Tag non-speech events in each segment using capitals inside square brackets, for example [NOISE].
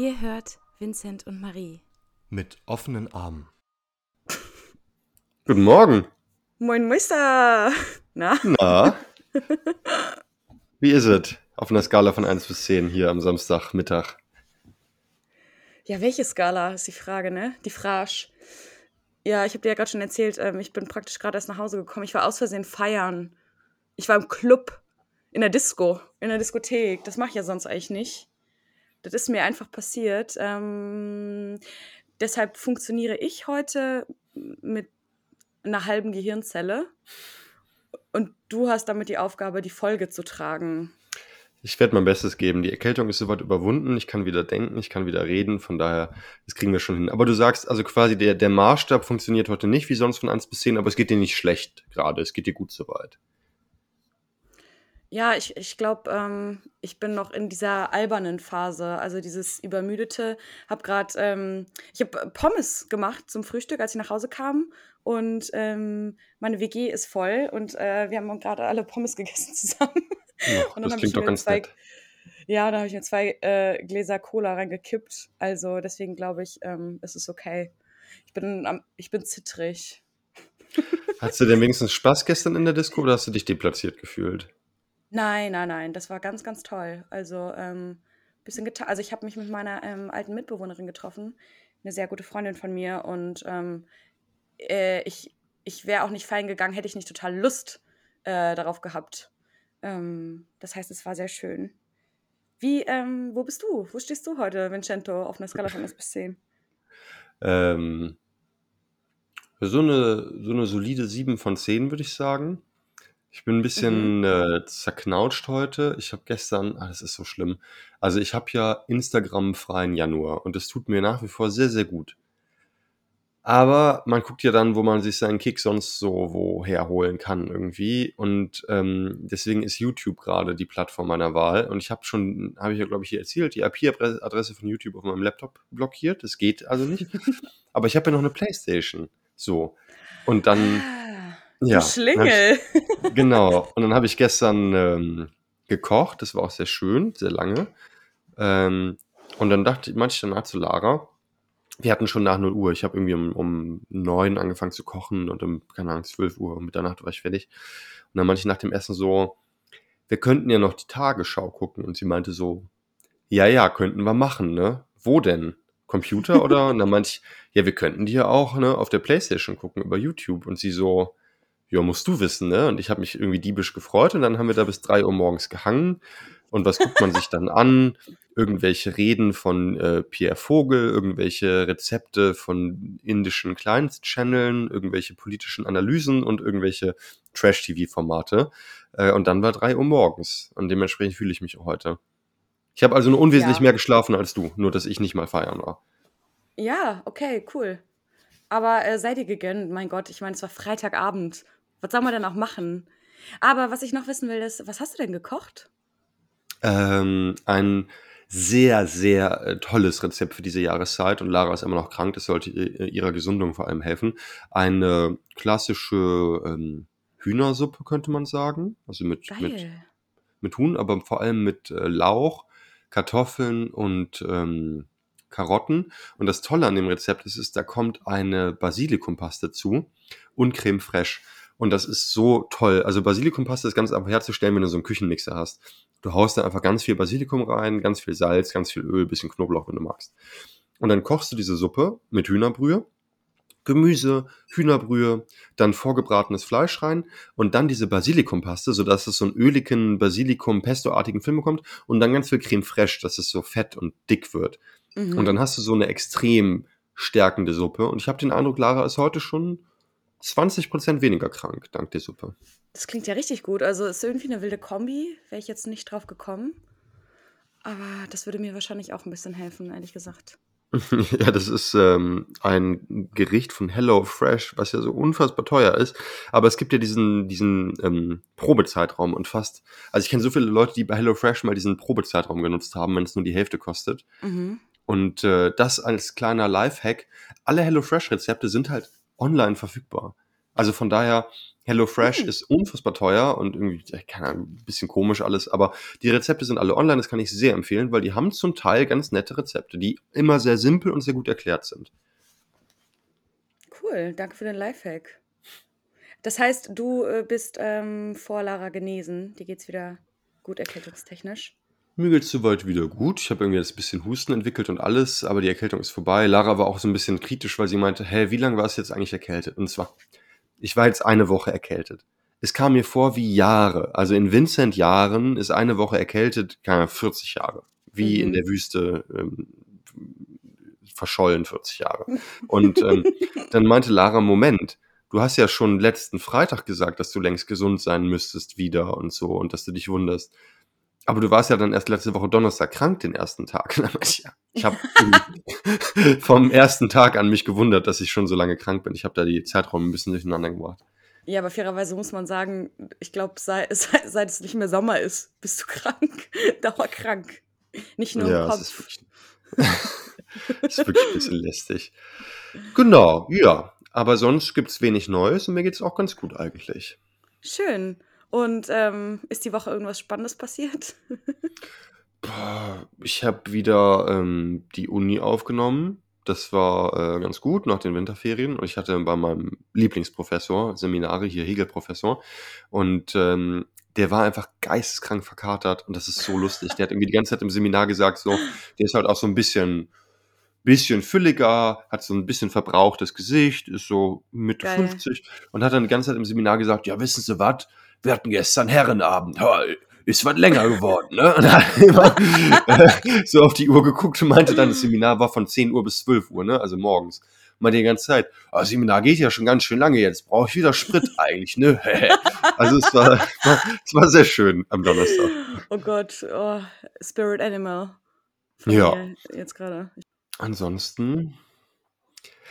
Ihr hört Vincent und Marie. Mit offenen Armen. Guten Morgen. Moin Meister. Na? Na? [LAUGHS] Wie ist es auf einer Skala von 1 bis 10 hier am Samstagmittag? Ja, welche Skala ist die Frage, ne? Die Frage. Ja, ich habe dir ja gerade schon erzählt, ähm, ich bin praktisch gerade erst nach Hause gekommen. Ich war aus Versehen feiern. Ich war im Club, in der Disco, in der Diskothek. Das mache ich ja sonst eigentlich nicht. Das ist mir einfach passiert. Ähm, deshalb funktioniere ich heute mit einer halben Gehirnzelle. Und du hast damit die Aufgabe, die Folge zu tragen. Ich werde mein Bestes geben. Die Erkältung ist soweit überwunden. Ich kann wieder denken, ich kann wieder reden. Von daher, das kriegen wir schon hin. Aber du sagst, also quasi der, der Maßstab funktioniert heute nicht wie sonst von 1 bis 10, aber es geht dir nicht schlecht gerade. Es geht dir gut soweit. Ja, ich, ich glaube, ähm, ich bin noch in dieser albernen Phase, also dieses übermüdete. Hab gerade, ähm, ich habe Pommes gemacht zum Frühstück, als ich nach Hause kam. Und ähm, meine WG ist voll und äh, wir haben gerade alle Pommes [LAUGHS] gegessen zusammen. Ja, und dann habe ich mir ganz zwei, nett. ja, da habe ich mir zwei äh, Gläser Cola reingekippt. Also deswegen glaube ich, ähm, ist es okay. Ich bin, am, ich bin zittrig. Hast du denn wenigstens Spaß gestern in der Disco oder hast du dich deplatziert gefühlt? Nein, nein, nein, das war ganz, ganz toll. Also, ähm, bisschen geta also ich habe mich mit meiner ähm, alten Mitbewohnerin getroffen, eine sehr gute Freundin von mir und ähm, äh, ich, ich wäre auch nicht fein gegangen, hätte ich nicht total Lust äh, darauf gehabt. Ähm, das heißt, es war sehr schön. Wie, ähm, wo bist du? Wo stehst du heute, Vincento, auf einer Skala von 1 bis 10? Ähm, so eine, so eine solide 7 von 10, würde ich sagen. Ich bin ein Mhm. bisschen äh, zerknautscht heute. Ich habe gestern, ah, das ist so schlimm. Also ich habe ja Instagram freien Januar und das tut mir nach wie vor sehr, sehr gut. Aber man guckt ja dann, wo man sich seinen Kick sonst so woher holen kann irgendwie. Und ähm, deswegen ist YouTube gerade die Plattform meiner Wahl. Und ich habe schon, habe ich ja, glaube ich, hier erzählt, die IP-Adresse von YouTube auf meinem Laptop blockiert. Das geht also nicht. [LAUGHS] Aber ich habe ja noch eine Playstation. So. Und dann, Ah, ja. hab ich, Schlingel. [LAUGHS] genau. Und dann habe ich gestern ähm, gekocht. Das war auch sehr schön, sehr lange. Ähm, und dann dachte, meinte ich danach zu Lara, wir hatten schon nach 0 Uhr. Ich habe irgendwie um, um 9 angefangen zu kochen und um, keine Ahnung, 12 Uhr um Mitternacht war ich fertig. Und dann meinte ich nach dem Essen so, wir könnten ja noch die Tagesschau gucken. Und sie meinte so, ja, ja, könnten wir machen, ne? Wo denn? Computer oder? Und dann meinte ich, ja, wir könnten die ja auch ne, auf der Playstation gucken über YouTube. Und sie so, ja, musst du wissen, ne? Und ich habe mich irgendwie diebisch gefreut und dann haben wir da bis 3 Uhr morgens gehangen. Und was guckt man sich dann an? Irgendwelche Reden von äh, Pierre Vogel, irgendwelche Rezepte von indischen Kleinstchanneln, irgendwelche politischen Analysen und irgendwelche Trash-TV-Formate. Äh, und dann war 3 Uhr morgens. Und dementsprechend fühle ich mich auch heute. Ich habe also nur unwesentlich Ja. mehr geschlafen als du, nur dass ich nicht mal feiern war. Ja, okay, cool. Aber äh, sei dir gegönnt, mein Gott, ich meine, es war Freitagabend. Was soll man denn auch machen? Aber was ich noch wissen will, ist, was hast du denn gekocht? Ähm, ein sehr, sehr äh, tolles Rezept für diese Jahreszeit und Lara ist immer noch krank, das sollte ihr- ihrer Gesundung vor allem helfen. Eine klassische ähm, Hühnersuppe, könnte man sagen. Also mit, mit, Geil. mit Huhn, aber vor allem mit äh, Lauch, Kartoffeln und ähm, Karotten. Und das Tolle an dem Rezept ist, ist, da kommt eine Basilikumpaste zu und Creme fraiche. Und das ist so toll. Also Basilikumpaste ist ganz einfach herzustellen, wenn du so einen Küchenmixer hast. Du haust da einfach ganz viel Basilikum rein, ganz viel Salz, ganz viel Öl, bisschen Knoblauch, wenn du magst. Und dann kochst du diese Suppe mit Hühnerbrühe, Gemüse, Hühnerbrühe, dann vorgebratenes Fleisch rein und dann diese Basilikumpaste, sodass es so einen öligen Basilikum-Pesto-artigen Film bekommt und dann ganz viel Creme fraiche, dass es so fett und dick wird. Und Mhm. dann hast du so eine extrem stärkende Suppe. Und ich habe den Eindruck, Lara ist heute schon 20% weniger krank, dank der Suppe. Das klingt ja richtig gut. Also ist irgendwie eine wilde Kombi. Wäre ich jetzt nicht drauf gekommen. Aber das würde mir wahrscheinlich auch ein bisschen helfen, ehrlich gesagt. [LAUGHS] Ja, das ist ähm, ein Gericht von Hello Fresh, was ja so unfassbar teuer ist. Aber es gibt ja diesen, diesen ähm, Probezeitraum und fast, also ich kenne so viele Leute, die bei Hello Fresh mal diesen Probezeitraum genutzt haben, wenn es nur die Hälfte kostet. Mhm. Und äh, das als kleiner Lifehack. Alle HelloFresh-Rezepte sind halt online verfügbar. Also von daher, HelloFresh Hm. ist unfassbar teuer und irgendwie, keine Ahnung, ein bisschen komisch alles, aber die Rezepte sind alle online, das kann ich sehr empfehlen, weil die haben zum Teil ganz nette Rezepte, die immer sehr simpel und sehr gut erklärt sind. Cool, danke für den Lifehack. Das heißt, du äh, bist ähm, vor Lara genesen. Dir geht's wieder gut erkältungstechnisch. Mir geht's soweit wieder gut. Ich habe irgendwie jetzt ein bisschen Husten entwickelt und alles, aber die Erkältung ist vorbei. Lara war auch so ein bisschen kritisch, weil sie meinte, hä, wie lange war es jetzt eigentlich erkältet? Und zwar, ich war jetzt eine Woche erkältet. Es kam mir vor wie Jahre. Also in Vincent Jahren ist eine Woche erkältet, keine Ahnung, 40 Jahre. Wie in Mhm. der Wüste ähm, verschollen 40 Jahre. Und ähm, dann meinte Lara, Moment, du hast ja schon letzten Freitag gesagt, dass du längst gesund sein müsstest wieder und so und dass du dich wunderst. Aber du warst ja dann erst letzte Woche Donnerstag krank den ersten Tag. [LAUGHS] Ich, habe [LAUGHS] vom ersten Tag an mich gewundert, dass ich schon so lange krank bin. Ich habe da die Zeiträume ein bisschen durcheinander gebracht. Ja, aber fairerweise muss man sagen, ich glaube, seit, seit, es nicht mehr Sommer ist, bist du krank. [LAUGHS] Dauerkrank. Nicht nur Ja, im es Kopf. ist wirklich, es ist wirklich ein bisschen lästig. Genau, ja. Aber sonst gibt's wenig Neues und mir geht's auch ganz gut eigentlich. Schön. Und ähm, ist die Woche irgendwas Spannendes passiert? [LAUGHS] Ich habe wieder ähm, die Uni aufgenommen. Das war äh, ganz gut nach den Winterferien. Und ich hatte bei meinem Lieblingsprofessor Seminare, hier Hegel-Professor. Und ähm, der war einfach geisteskrank verkatert. Und das ist so lustig. Der hat irgendwie die ganze Zeit im Seminar gesagt, so, der ist halt auch so ein bisschen, bisschen fülliger, hat so ein bisschen verbrauchtes Gesicht, ist so Mitte Geil. 50 und hat dann die ganze Zeit im Seminar gesagt, ja, wissen Sie was? Wir hatten gestern Herrenabend. Ist was länger geworden, ne? [LAUGHS] Und hat immer äh, so auf die Uhr geguckt und meinte dann, das Seminar war von 10 Uhr bis 12 Uhr, ne? Also morgens. Meinte die ganze Zeit, das Seminar geht ja schon ganz schön lange jetzt, brauche ich wieder Sprit [LAUGHS] eigentlich, ne? [LAUGHS] also es war, war, es war sehr schön am Donnerstag. Oh Gott, oh, Spirit Animal. Ja. Jetzt gerade. Ansonsten.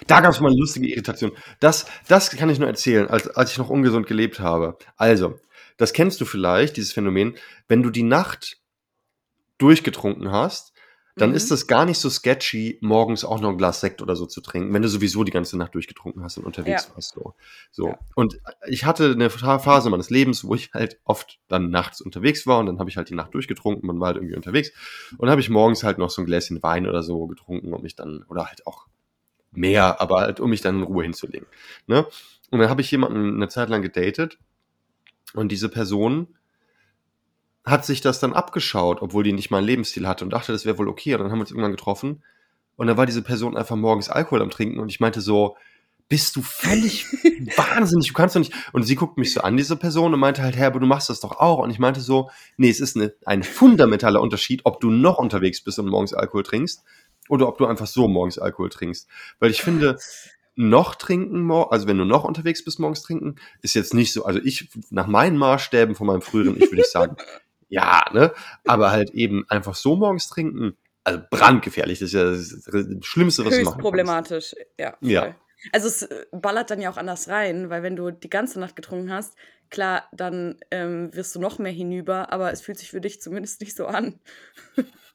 Da gab es mal eine lustige Irritation. Das, das kann ich nur erzählen, als, als ich noch ungesund gelebt habe. Also, das kennst du vielleicht, dieses Phänomen. Wenn du die Nacht durchgetrunken hast, dann Mhm. ist das gar nicht so sketchy, morgens auch noch ein Glas Sekt oder so zu trinken, wenn du sowieso die ganze Nacht durchgetrunken hast und unterwegs Ja. warst. So. So. Ja. Und ich hatte eine Phase meines Lebens, wo ich halt oft dann nachts unterwegs war und dann habe ich halt die Nacht durchgetrunken, man war halt irgendwie unterwegs und habe ich morgens halt noch so ein Gläschen Wein oder so getrunken, um mich dann, oder halt auch mehr, aber halt, um mich dann in Ruhe hinzulegen. Ne? Und dann habe ich jemanden eine Zeit lang gedatet und diese Person hat sich das dann abgeschaut, obwohl die nicht mal einen Lebensstil hatte und dachte, das wäre wohl okay. Und dann haben wir uns irgendwann getroffen und dann war diese Person einfach morgens Alkohol am Trinken und ich meinte so, bist du völlig [LAUGHS] wahnsinnig, du kannst doch nicht. Und sie guckt mich so an, diese Person, und meinte halt, Herr, aber du machst das doch auch. Und ich meinte so, nee, es ist eine, ein fundamentaler Unterschied, ob du noch unterwegs bist und morgens Alkohol trinkst oder ob du einfach so morgens Alkohol trinkst. Weil ich finde, noch trinken, also wenn du noch unterwegs bist, morgens trinken, ist jetzt nicht so, also ich, nach meinen Maßstäben von meinem früheren, ich würde sagen, [LAUGHS] ja, ne, aber halt eben einfach so morgens trinken, also brandgefährlich, das ist ja das Schlimmste, was du Höchst machen kannst. problematisch. Ja, voll. Ja. Also es äh, ballert dann ja auch anders rein, weil wenn du die ganze Nacht getrunken hast, klar, dann ähm, wirst du noch mehr hinüber, aber es fühlt sich für dich zumindest nicht so an.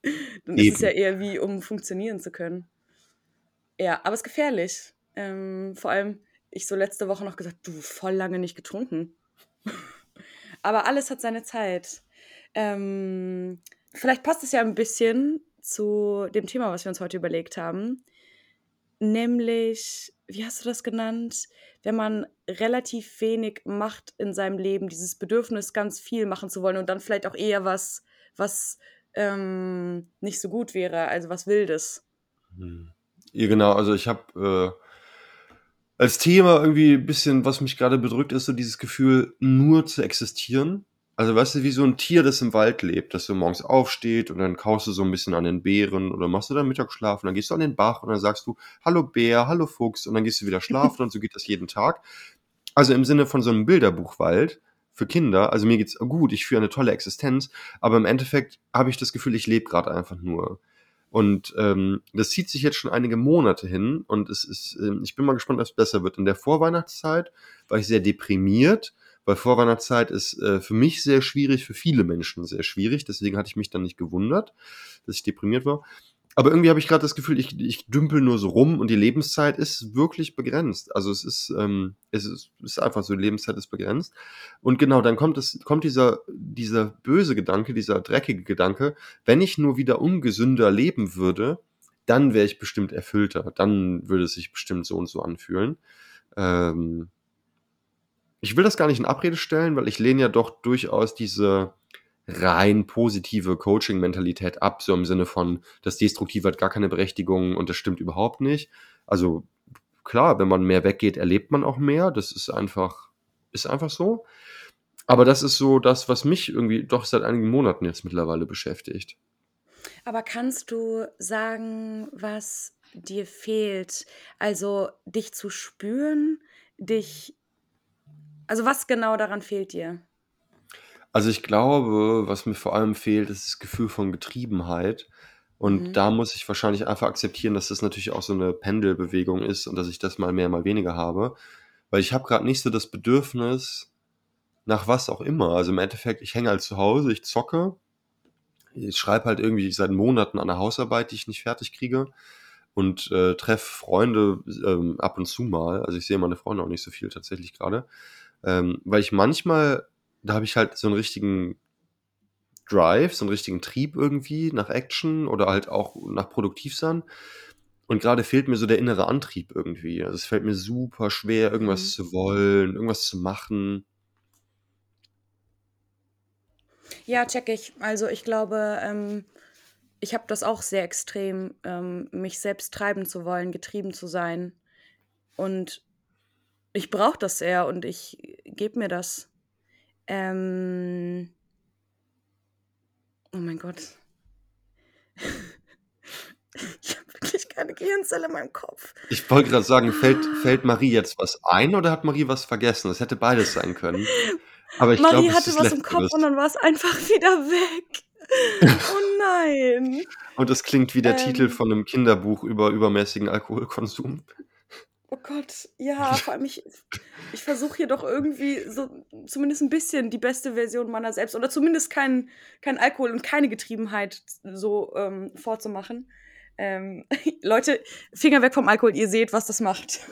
[LAUGHS] dann ist es Eben. ja eher wie, um funktionieren zu können. Ja, aber es ist gefährlich. Ähm, vor allem, ich so letzte Woche noch gesagt, du, voll lange nicht getrunken. [LAUGHS] aber alles hat seine Zeit. Ähm, vielleicht passt es ja ein bisschen zu dem Thema, was wir uns heute überlegt haben. Nämlich, wie hast du das genannt? Wenn man relativ wenig macht in seinem Leben, dieses Bedürfnis, ganz viel machen zu wollen und dann vielleicht auch eher was, was ähm, nicht so gut wäre, also was Wildes. Hm. Ja, genau, also ich habe äh, als Thema irgendwie ein bisschen, was mich gerade bedrückt, ist so dieses Gefühl, nur zu existieren. Also weißt du, wie so ein Tier, das im Wald lebt, dass du morgens aufsteht und dann kaust du so ein bisschen an den Beeren oder machst du dann Mittagsschlaf und dann gehst du an den Bach und dann sagst du, hallo Bär, hallo Fuchs und dann gehst du wieder schlafen und so geht das jeden Tag. Also im Sinne von so einem Bilderbuchwald für Kinder, also mir geht's gut, ich führe eine tolle Existenz, aber im Endeffekt habe ich das Gefühl, ich lebe gerade einfach nur. Und ähm, das zieht sich jetzt schon einige Monate hin und es ist, ähm, ich bin mal gespannt, ob es besser wird. In der Vorweihnachtszeit war ich sehr deprimiert, weil Vorweihnachtszeit ist äh, für mich sehr schwierig, für viele Menschen sehr schwierig. Deswegen hatte ich mich dann nicht gewundert, dass ich deprimiert war. Aber irgendwie habe ich gerade das Gefühl, ich, ich dümpel nur so rum und die Lebenszeit ist wirklich begrenzt. Also es ist, ähm, es ist, ist einfach so, die Lebenszeit ist begrenzt. Und genau, dann kommt es, kommt dieser, dieser böse Gedanke, dieser dreckige Gedanke, wenn ich nur wieder ungesünder leben würde, dann wäre ich bestimmt erfüllter. Dann würde es sich bestimmt so und so anfühlen. Ähm, ich will das gar nicht in Abrede stellen, weil ich lehne ja doch durchaus diese rein positive Coaching-Mentalität ab, so im Sinne von, das Destruktive hat gar keine Berechtigung und das stimmt überhaupt nicht. Also klar, wenn man mehr weggeht, erlebt man auch mehr. Das ist einfach, ist einfach so. Aber das ist so das, was mich irgendwie doch seit einigen Monaten jetzt mittlerweile beschäftigt. Aber kannst du sagen, was dir fehlt? Also dich zu spüren, dich. Also was genau daran fehlt dir? Also ich glaube, was mir vor allem fehlt, ist das Gefühl von Getriebenheit. Und Mhm. da muss ich wahrscheinlich einfach akzeptieren, dass das natürlich auch so eine Pendelbewegung ist und dass ich das mal mehr, mal weniger habe. Weil ich habe gerade nicht so das Bedürfnis nach was auch immer. Also im Endeffekt, ich hänge halt zu Hause, ich zocke, ich schreibe halt irgendwie seit Monaten an der Hausarbeit, die ich nicht fertig kriege und äh, treffe Freunde ähm, ab und zu mal. Also ich sehe meine Freunde auch nicht so viel tatsächlich gerade. Ähm, weil ich manchmal, da habe ich halt so einen richtigen Drive, so einen richtigen Trieb irgendwie nach Action oder halt auch nach Produktivsein. Und gerade fehlt mir so der innere Antrieb irgendwie. Also es fällt mir super schwer, irgendwas Mhm. zu wollen, irgendwas zu machen. Ja, check ich. Also ich glaube, ähm, ich habe das auch sehr extrem, ähm, mich selbst treiben zu wollen, getrieben zu sein. Und ich brauche das sehr und ich gebe mir das. Ähm, oh mein Gott. [LAUGHS] Ich habe wirklich keine Gehirnzelle in meinem Kopf. Ich wollte gerade sagen, fällt, fällt Marie jetzt was ein oder hat Marie was vergessen? Das hätte beides sein können. Aber ich Marie glaube, es hatte ist was im Kopf Letzteres. und dann war es einfach [LAUGHS] wieder weg. Oh nein. Und das klingt wie der Titel Ähm, von einem Kinderbuch über übermäßigen Alkoholkonsum. Oh Gott, [LAUGHS] ja, vor allem ich, ich versuche hier doch irgendwie so zumindest ein bisschen die beste Version meiner selbst oder zumindest kein, kein Alkohol und keine Getriebenheit so ähm, vorzumachen. Ähm, [LAUGHS] Leute, Finger weg vom Alkohol, ihr seht, was das macht. [LAUGHS]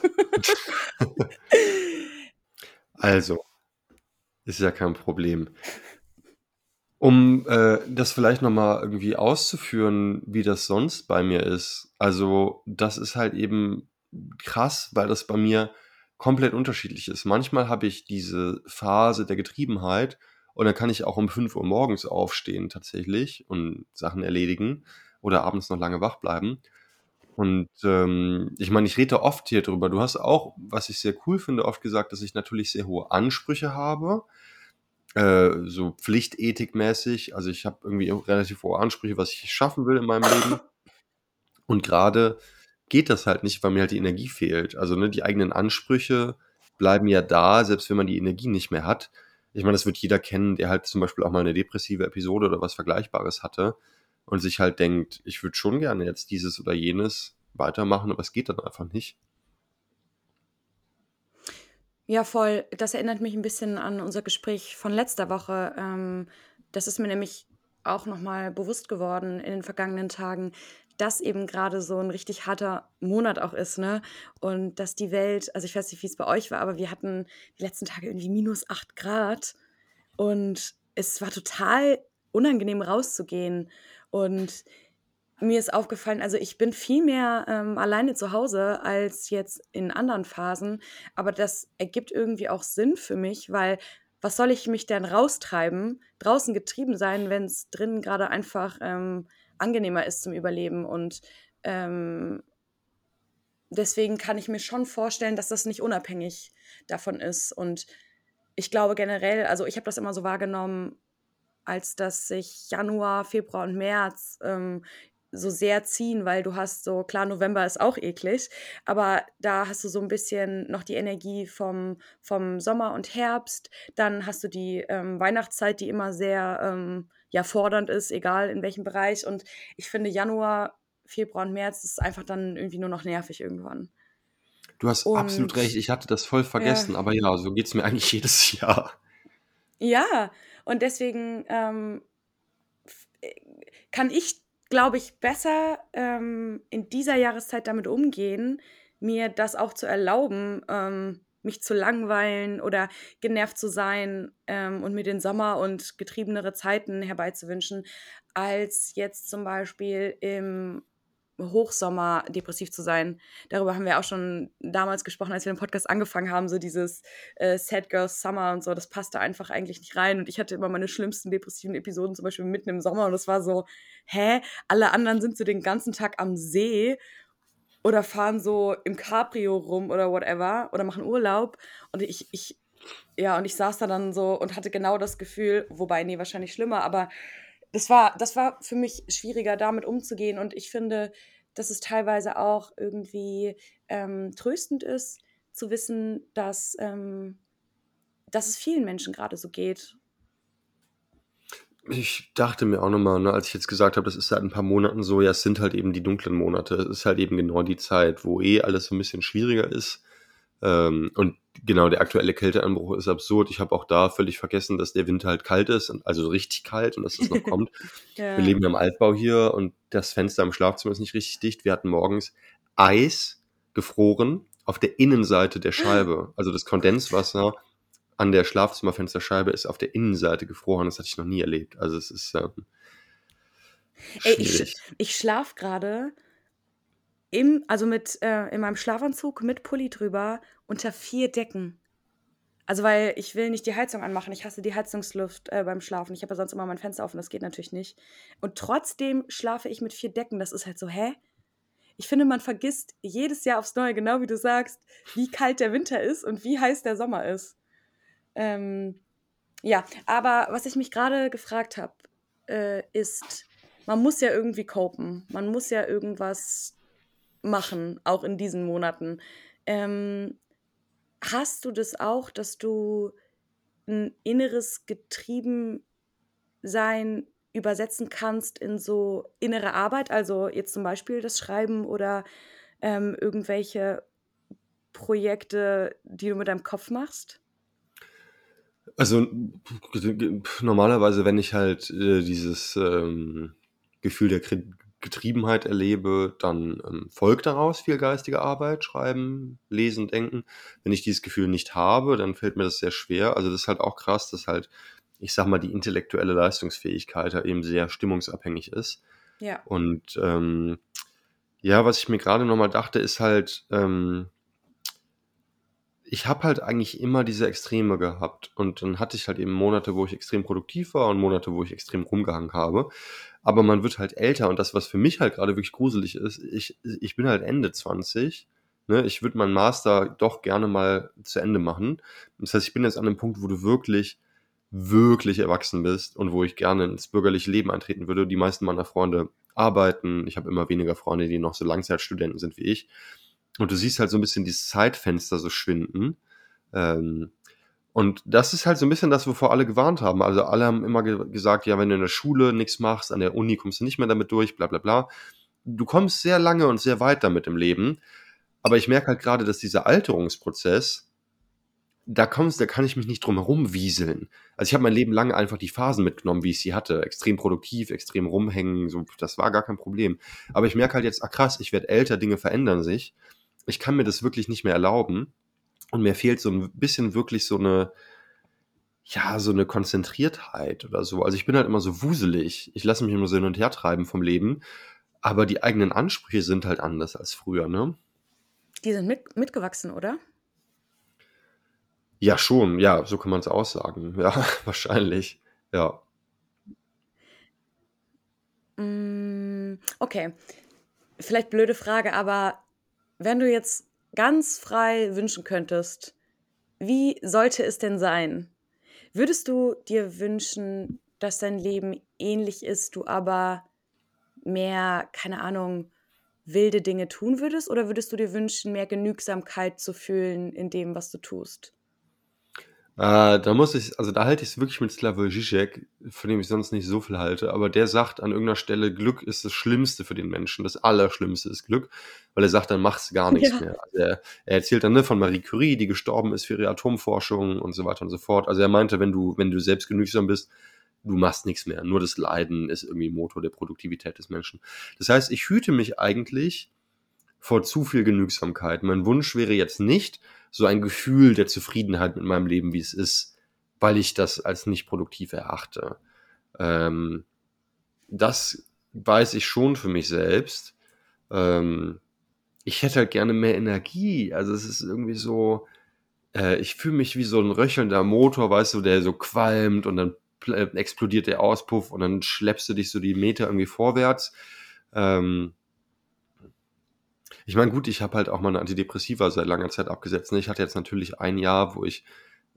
Also, ist ja kein Problem. Um äh, das vielleicht nochmal irgendwie auszuführen, wie das sonst bei mir ist. Also, das ist halt eben krass, weil das bei mir komplett unterschiedlich ist. Manchmal habe ich diese Phase der Getriebenheit und dann kann ich auch um 5 Uhr morgens aufstehen tatsächlich und Sachen erledigen oder abends noch lange wach bleiben. Und ähm, ich meine, ich rede oft hier drüber. Du hast auch, was ich sehr cool finde, oft gesagt, dass ich natürlich sehr hohe Ansprüche habe äh, so pflichtethikmäßig. Also ich habe irgendwie relativ hohe Ansprüche, was ich schaffen will in meinem Leben. Und gerade geht das halt nicht, weil mir halt die Energie fehlt. Also ne, die eigenen Ansprüche bleiben ja da, selbst wenn man die Energie nicht mehr hat. Ich meine, das wird jeder kennen, der halt zum Beispiel auch mal eine depressive Episode oder was Vergleichbares hatte und sich halt denkt, ich würde schon gerne jetzt dieses oder jenes weitermachen, aber es geht dann einfach nicht. Ja, voll. Das erinnert mich ein bisschen an unser Gespräch von letzter Woche. Ähm, das ist mir nämlich auch nochmal bewusst geworden in den vergangenen Tagen, dass eben gerade so ein richtig harter Monat auch ist, ne? Und dass die Welt, also ich weiß nicht, wie es bei euch war, aber wir hatten die letzten Tage irgendwie minus 8 Grad und es war total unangenehm rauszugehen. Und mir ist aufgefallen, also ich bin viel mehr ähm, alleine zu Hause als jetzt in anderen Phasen, aber das ergibt irgendwie auch Sinn für mich, weil was soll ich mich denn raustreiben, draußen getrieben sein, wenn es drinnen gerade einfach ähm, angenehmer ist zum Überleben und ähm, deswegen kann ich mir schon vorstellen, dass das nicht unabhängig davon ist und ich glaube generell, also ich habe das immer so wahrgenommen, als dass sich Januar, Februar und März ähm, so sehr ziehen, weil du hast so, klar, November ist auch eklig, aber da hast du so ein bisschen noch die Energie vom, vom Sommer und Herbst. Dann hast du die ähm, Weihnachtszeit, die immer sehr ähm, ja, fordernd ist, egal in welchem Bereich. Und ich finde, Januar, Februar und März ist einfach dann irgendwie nur noch nervig irgendwann. Du hast absolut Und recht, ich hatte das voll ja, vergessen, aber ja, so geht's mir [LAUGHS] eigentlich jedes Jahr. ja, und deswegen ähm, äh, kann ich glaube ich, besser ähm, in dieser Jahreszeit damit umgehen, mir das auch zu erlauben, ähm, mich zu langweilen oder genervt zu sein ähm, und mir den Sommer und getriebenere Zeiten herbeizuwünschen, als jetzt zum Beispiel im Hochsommer depressiv zu sein. Darüber haben wir auch schon damals gesprochen, als wir den Podcast angefangen haben, so dieses äh, Sad Girls Summer und so, das passte einfach eigentlich nicht rein. Und ich hatte immer meine schlimmsten depressiven Episoden, zum Beispiel mitten im Sommer, und das war so, hä? Alle anderen sind so den ganzen Tag am See oder fahren so im Cabrio rum oder whatever oder machen Urlaub. Und ich, ich, ja, und ich saß da dann so und hatte genau das Gefühl, wobei, nee, wahrscheinlich schlimmer, aber das war, das war für mich schwieriger, damit umzugehen. Und ich finde, dass es teilweise auch irgendwie ähm, tröstend ist, zu wissen, dass, ähm, dass es vielen Menschen gerade so geht. Ich dachte mir auch nochmal, ne, als ich jetzt gesagt habe, das ist seit ein paar Monaten so, ja, es sind halt eben die dunklen Monate. Es ist halt eben genau die Zeit, wo eh alles so ein bisschen schwieriger ist. Ähm, und genau, der aktuelle Kälteanbruch ist absurd. Ich habe auch da völlig vergessen, dass der Winter halt kalt ist, also richtig kalt und dass das noch kommt. [LAUGHS] ja. Wir leben ja im Altbau hier und das Fenster im Schlafzimmer ist nicht richtig dicht. Wir hatten morgens Eis gefroren auf der Innenseite der Scheibe. Also das Kondenswasser an der Schlafzimmerfensterscheibe ist auf der Innenseite gefroren. Das hatte ich noch nie erlebt. Also es ist ähm, Ey, ich, ich schlaf gerade im, also mit, äh, in meinem Schlafanzug mit Pulli drüber unter vier Decken. Also, weil ich will nicht die Heizung anmachen. Ich hasse die Heizungsluft äh, beim Schlafen. Ich habe ja sonst immer mein Fenster offen. Das geht natürlich nicht. Und trotzdem schlafe ich mit vier Decken. Das ist halt so, hä? Ich finde, man vergisst jedes Jahr aufs Neue, genau wie du sagst, wie kalt der Winter ist und wie heiß der Sommer ist. Ähm, ja, aber was ich mich gerade gefragt habe, äh, ist, man muss ja irgendwie copen. Man muss ja irgendwas machen, auch in diesen Monaten. Ähm, hast du das auch, dass du ein inneres Getriebensein übersetzen kannst in so innere Arbeit, also jetzt zum Beispiel das Schreiben oder ähm, irgendwelche Projekte, die du mit deinem Kopf machst? Also normalerweise, wenn ich halt äh, dieses ähm, Gefühl der Getriebenheit erlebe, dann ähm, folgt daraus viel geistige Arbeit, Schreiben, Lesen, Denken. Wenn ich dieses Gefühl nicht habe, dann fällt mir das sehr schwer. Also das ist halt auch krass, dass halt, ich sag mal, die intellektuelle Leistungsfähigkeit halt eben sehr stimmungsabhängig ist. Ja. Und ähm, ja, was ich mir gerade nochmal dachte, ist halt, ähm, ich habe halt eigentlich immer diese Extreme gehabt. Und dann hatte ich halt eben Monate, wo ich extrem produktiv war und Monate, wo ich extrem rumgehangen habe aber man wird halt älter und das, was für mich halt gerade wirklich gruselig ist, ich, ich bin halt Ende 20, ne? ich würde meinen Master doch gerne mal zu Ende machen. Das heißt, ich bin jetzt an einem Punkt, wo du wirklich, wirklich erwachsen bist und wo ich gerne ins bürgerliche Leben eintreten würde. Die meisten meiner Freunde arbeiten, ich habe immer weniger Freunde, die noch so Langzeitstudenten sind wie ich. Und du siehst halt so ein bisschen dieses Zeitfenster so schwinden. Ähm, und das ist halt so ein bisschen das, wovor alle gewarnt haben. Also alle haben immer ge gesagt, ja, wenn du in der Schule nichts machst, an der Uni kommst du nicht mehr damit durch, bla bla bla. Du kommst sehr lange und sehr weit damit im Leben. Aber ich merke halt gerade, dass dieser Alterungsprozess, da kommst, da kann ich mich nicht drum herum wieseln. Also ich habe mein Leben lang einfach die Phasen mitgenommen, wie ich sie hatte. Extrem produktiv, extrem rumhängen, so, das war gar kein Problem. Aber ich merke halt jetzt, ah krass, ich werde älter, Dinge verändern sich. Ich kann mir das wirklich nicht mehr erlauben. Und mir fehlt so ein bisschen wirklich so eine, ja, so eine Konzentriertheit oder so. Also ich bin halt immer so wuselig. Ich lasse mich immer so hin und her treiben vom Leben. Aber die eigenen Ansprüche sind halt anders als früher, ne? Die sind mit, mitgewachsen, oder? Ja, schon. Ja, so kann man es aussagen. Ja, [LAUGHS] wahrscheinlich. Ja. Mm, okay. Vielleicht blöde Frage, aber wenn du jetzt ganz frei wünschen könntest, wie sollte es denn sein? Würdest du dir wünschen, dass dein Leben ähnlich ist, du aber mehr, keine Ahnung, wilde Dinge tun würdest? Oder würdest du dir wünschen, mehr Genügsamkeit zu fühlen in dem, was du tust? Äh, da muss ich, also da halte ich es wirklich mit Slavoj Žižek, von dem ich sonst nicht so viel halte, aber der sagt an irgendeiner Stelle, Glück ist das Schlimmste für den Menschen, das Allerschlimmste ist Glück, weil er sagt, dann machst du gar [LAUGHS] nichts ja. mehr. Also er, er, erzählt dann ne, von Marie Curie, die gestorben ist für ihre Atomforschung und so weiter und so fort. Also er meinte, wenn du, wenn du selbst genügsam bist, du machst nichts mehr. Nur das Leiden ist irgendwie Motor der Produktivität des Menschen. Das heißt, ich hüte mich eigentlich vor zu viel Genügsamkeit. Mein Wunsch wäre jetzt nicht so ein Gefühl der Zufriedenheit mit meinem Leben, wie es ist, weil ich das als nicht produktiv erachte. Ähm, das weiß ich schon für mich selbst. Ähm, ich hätte halt gerne mehr Energie. Also es ist irgendwie so, äh, ich fühle mich wie so ein röchelnder Motor, weißt du, der so qualmt und dann äh, explodiert der Auspuff und dann schleppst du dich so die Meter irgendwie vorwärts. Ähm, ich meine, gut, ich habe halt auch mal eine Antidepressiva seit langer Zeit abgesetzt. Ne? Ich hatte jetzt natürlich ein Jahr, wo ich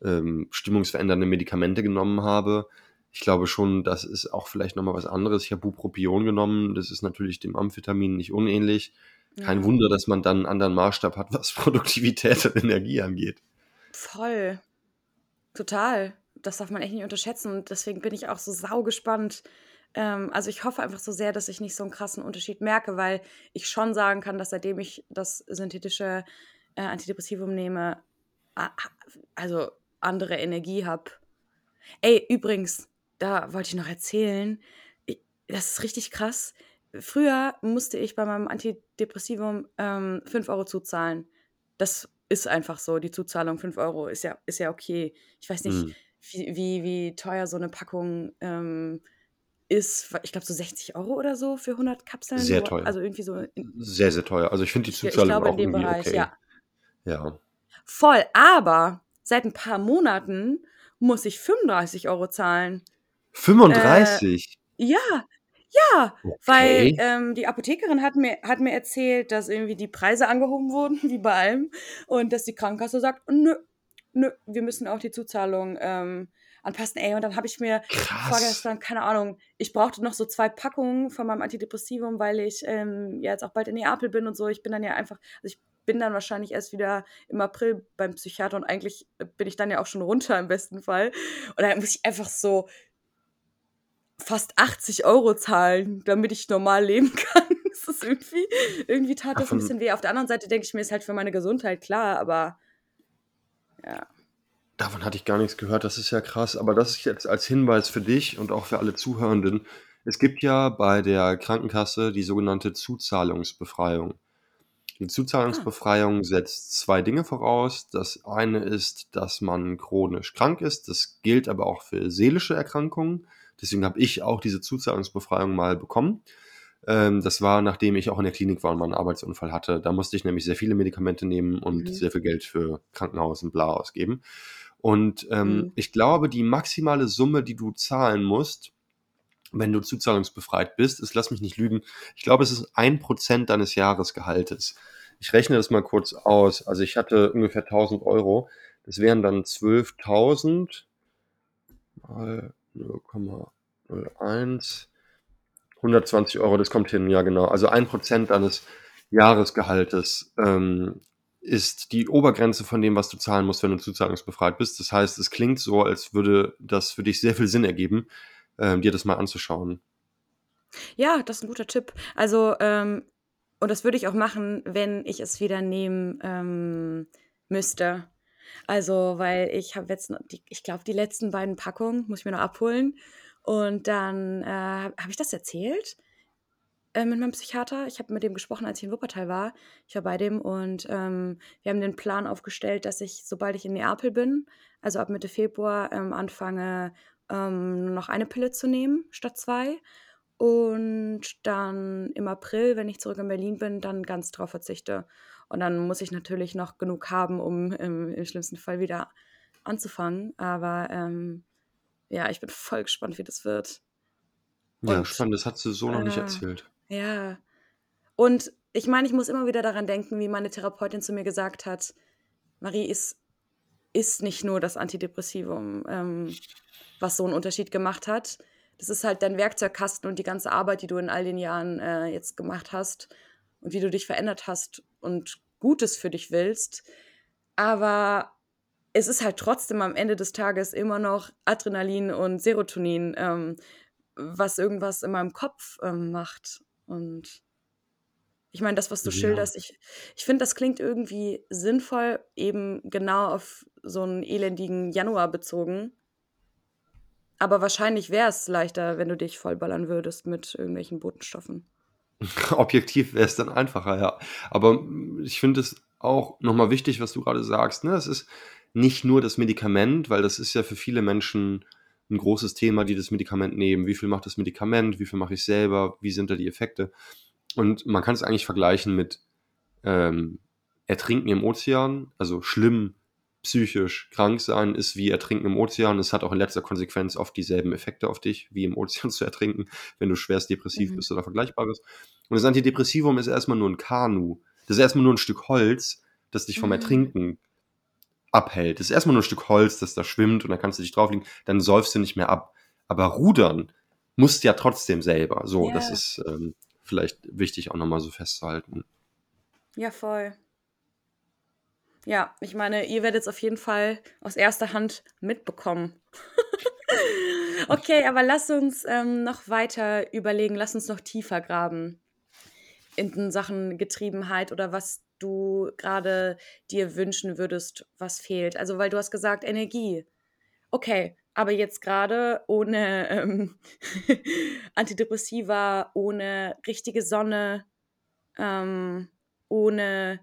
ähm, stimmungsverändernde Medikamente genommen habe. Ich glaube schon, das ist auch vielleicht nochmal was anderes. Ich habe Bupropion genommen. Das ist natürlich dem Amphetamin nicht unähnlich. Kein Ja. Wunder, dass man dann einen anderen Maßstab hat, was [LAUGHS] Produktivität und Energie angeht. Voll. Total. Das darf man echt nicht unterschätzen. Und deswegen bin ich auch so saugespannt. Ähm, also ich hoffe einfach so sehr, dass ich nicht so einen krassen Unterschied merke, weil ich schon sagen kann, dass seitdem ich das synthetische äh, Antidepressivum nehme, also andere Energie habe. Ey, übrigens, da wollte ich noch erzählen, ich, das ist richtig krass. Früher musste ich bei meinem Antidepressivum ähm, 5 Euro zuzahlen. Das ist einfach so, die Zuzahlung 5 Euro ist ja, ist ja okay. Ich weiß nicht, Hm. wie, wie, wie teuer so eine Packung ähm, ist. Ich glaube so 60 Euro oder so für 100 Kapseln. Sehr teuer. also irgendwie so, in, Sehr, sehr teuer. Also ich finde die ich, ich Zuzahlung glaube in auch dem irgendwie Bereich, okay. ja. Ja. Voll, aber seit ein paar Monaten muss ich 35 Euro zahlen. Äh, 35? ja, ja, weil Okay. ähm, die Apothekerin hat mir, hat mir erzählt, dass irgendwie die Preise angehoben wurden, [LAUGHS] wie bei allem, und dass die Krankenkasse sagt, nö, nö, wir müssen auch die Zuzahlung ähm, anpassen. Ey, und dann habe ich mir Krass. vorgestern, keine Ahnung, ich brauchte noch so zwei Packungen von meinem Antidepressivum, weil ich ähm, ja jetzt auch bald in Neapel bin und so. Ich bin dann ja einfach, also ich bin dann wahrscheinlich erst wieder im April beim Psychiater und eigentlich bin ich dann ja auch schon runter im besten Fall. Und dann muss ich einfach so fast 80 Euro zahlen, damit ich normal leben [LAUGHS] kann. Das ist irgendwie, irgendwie tat das ein bisschen weh. Auf der anderen Seite denke ich mir, ist halt für meine Gesundheit klar, aber ja. Davon hatte ich gar nichts gehört. Das ist ja krass. Aber das ist jetzt als Hinweis für dich und auch für alle Zuhörenden. Es gibt ja bei der Krankenkasse die sogenannte Zuzahlungsbefreiung. Die Ah, Zuzahlungsbefreiung setzt zwei Dinge voraus. Das eine ist, dass man chronisch krank ist. Das gilt aber auch für seelische Erkrankungen. Deswegen habe ich auch diese Zuzahlungsbefreiung mal bekommen. Ähm, das war, nachdem ich auch in der Klinik war und mal einen Arbeitsunfall hatte. Da musste ich nämlich sehr viele Medikamente nehmen und mhm. sehr viel Geld für Krankenhaus und bla ausgeben. Und ähm, Mhm. ich glaube, die maximale Summe, die du zahlen musst, wenn du zuzahlungsbefreit bist, ist, lass mich nicht lügen, ich glaube, es ist ein Prozent deines Jahresgehaltes. Ich rechne das mal kurz aus. Also ich hatte ungefähr 1000 Euro. Das wären dann 12.000 mal 0,01. 120 Euro, das kommt hin, ja genau. Also ein Prozent deines Jahresgehaltes ähm, ist die Obergrenze von dem, was du zahlen musst, wenn du zuzahlungsbefreit bist. Das heißt, es klingt so, als würde das für dich sehr viel Sinn ergeben, ähm, dir das mal anzuschauen. Ja, das ist ein guter Tipp. Also, ähm, und das würde ich auch machen, wenn ich es wieder nehmen ähm, müsste. Also, weil ich habe jetzt, noch die, ich glaube, die letzten beiden Packungen muss ich mir noch abholen. Und dann äh, habe ich das erzählt äh, mit meinem Psychiater. Ich habe mit dem gesprochen, als ich in Wuppertal war. Ich war bei dem und ähm, wir haben den Plan aufgestellt, dass ich, sobald ich in Neapel bin, also ab Mitte Februar, ähm, anfange, ähm, noch eine Pille zu nehmen statt zwei. Und dann im April, wenn ich zurück in Berlin bin, dann ganz drauf verzichte. Und dann muss ich natürlich noch genug haben, um im, im schlimmsten Fall wieder anzufangen. Aber ähm, ja, ich bin voll gespannt, wie das wird. Ja, Und spannend, das hast du so noch nicht äh, erzählt. Ja, und ich meine, ich muss immer wieder daran denken, wie meine Therapeutin zu mir gesagt hat, Marie, ist, ist nicht nur das Antidepressivum, ähm, was so einen Unterschied gemacht hat. Das ist halt dein Werkzeugkasten und die ganze Arbeit, die du in all den Jahren äh, jetzt gemacht hast und wie du dich verändert hast und Gutes für dich willst. Aber es ist halt trotzdem am Ende des Tages immer noch Adrenalin und Serotonin, ähm, was irgendwas in meinem Kopf ähm, macht. Und ich meine, das, was du Ja. schilderst, ich, ich finde, das klingt irgendwie sinnvoll, eben genau auf so einen elendigen Januar bezogen. Aber wahrscheinlich wäre es leichter, wenn du dich vollballern würdest mit irgendwelchen Botenstoffen. [LAUGHS] Objektiv wäre es dann einfacher, ja. Aber ich finde es auch nochmal wichtig, was du gerade sagst. Ne? Es ist nicht nur das Medikament, weil das ist ja für viele Menschen ein großes Thema, die das Medikament nehmen. Wie viel macht das Medikament? Wie viel mache ich selber? Wie sind da die Effekte? Und man kann es eigentlich vergleichen mit ähm, Ertrinken im Ozean, also schlimm psychisch krank sein ist wie Ertrinken im Ozean. Es hat auch in letzter Konsequenz oft dieselben Effekte auf dich, wie im Ozean [LAUGHS] zu ertrinken, wenn du schwerst depressiv mhm. bist oder Vergleichbares. Und das Antidepressivum ist erstmal nur ein Kanu. Das ist erstmal nur ein Stück Holz, das dich vom mhm. Ertrinken abhält. Das ist erstmal nur ein Stück Holz, das da schwimmt und dann kannst du dich drauflegen, dann säufst du nicht mehr ab. Aber rudern musst du ja trotzdem selber. So, yeah. das ist ähm, vielleicht wichtig auch nochmal so festzuhalten. Ja, voll. Ja, ich meine, ihr werdet es auf jeden Fall aus erster Hand mitbekommen. [LAUGHS] okay, aber lass uns ähm, noch weiter überlegen, lass uns noch tiefer graben in Sachen Getriebenheit oder was du gerade dir wünschen würdest, was fehlt. Also, weil du hast gesagt, Energie. Okay, aber jetzt gerade ohne ähm, [LAUGHS] Antidepressiva, ohne richtige Sonne, ähm, ohne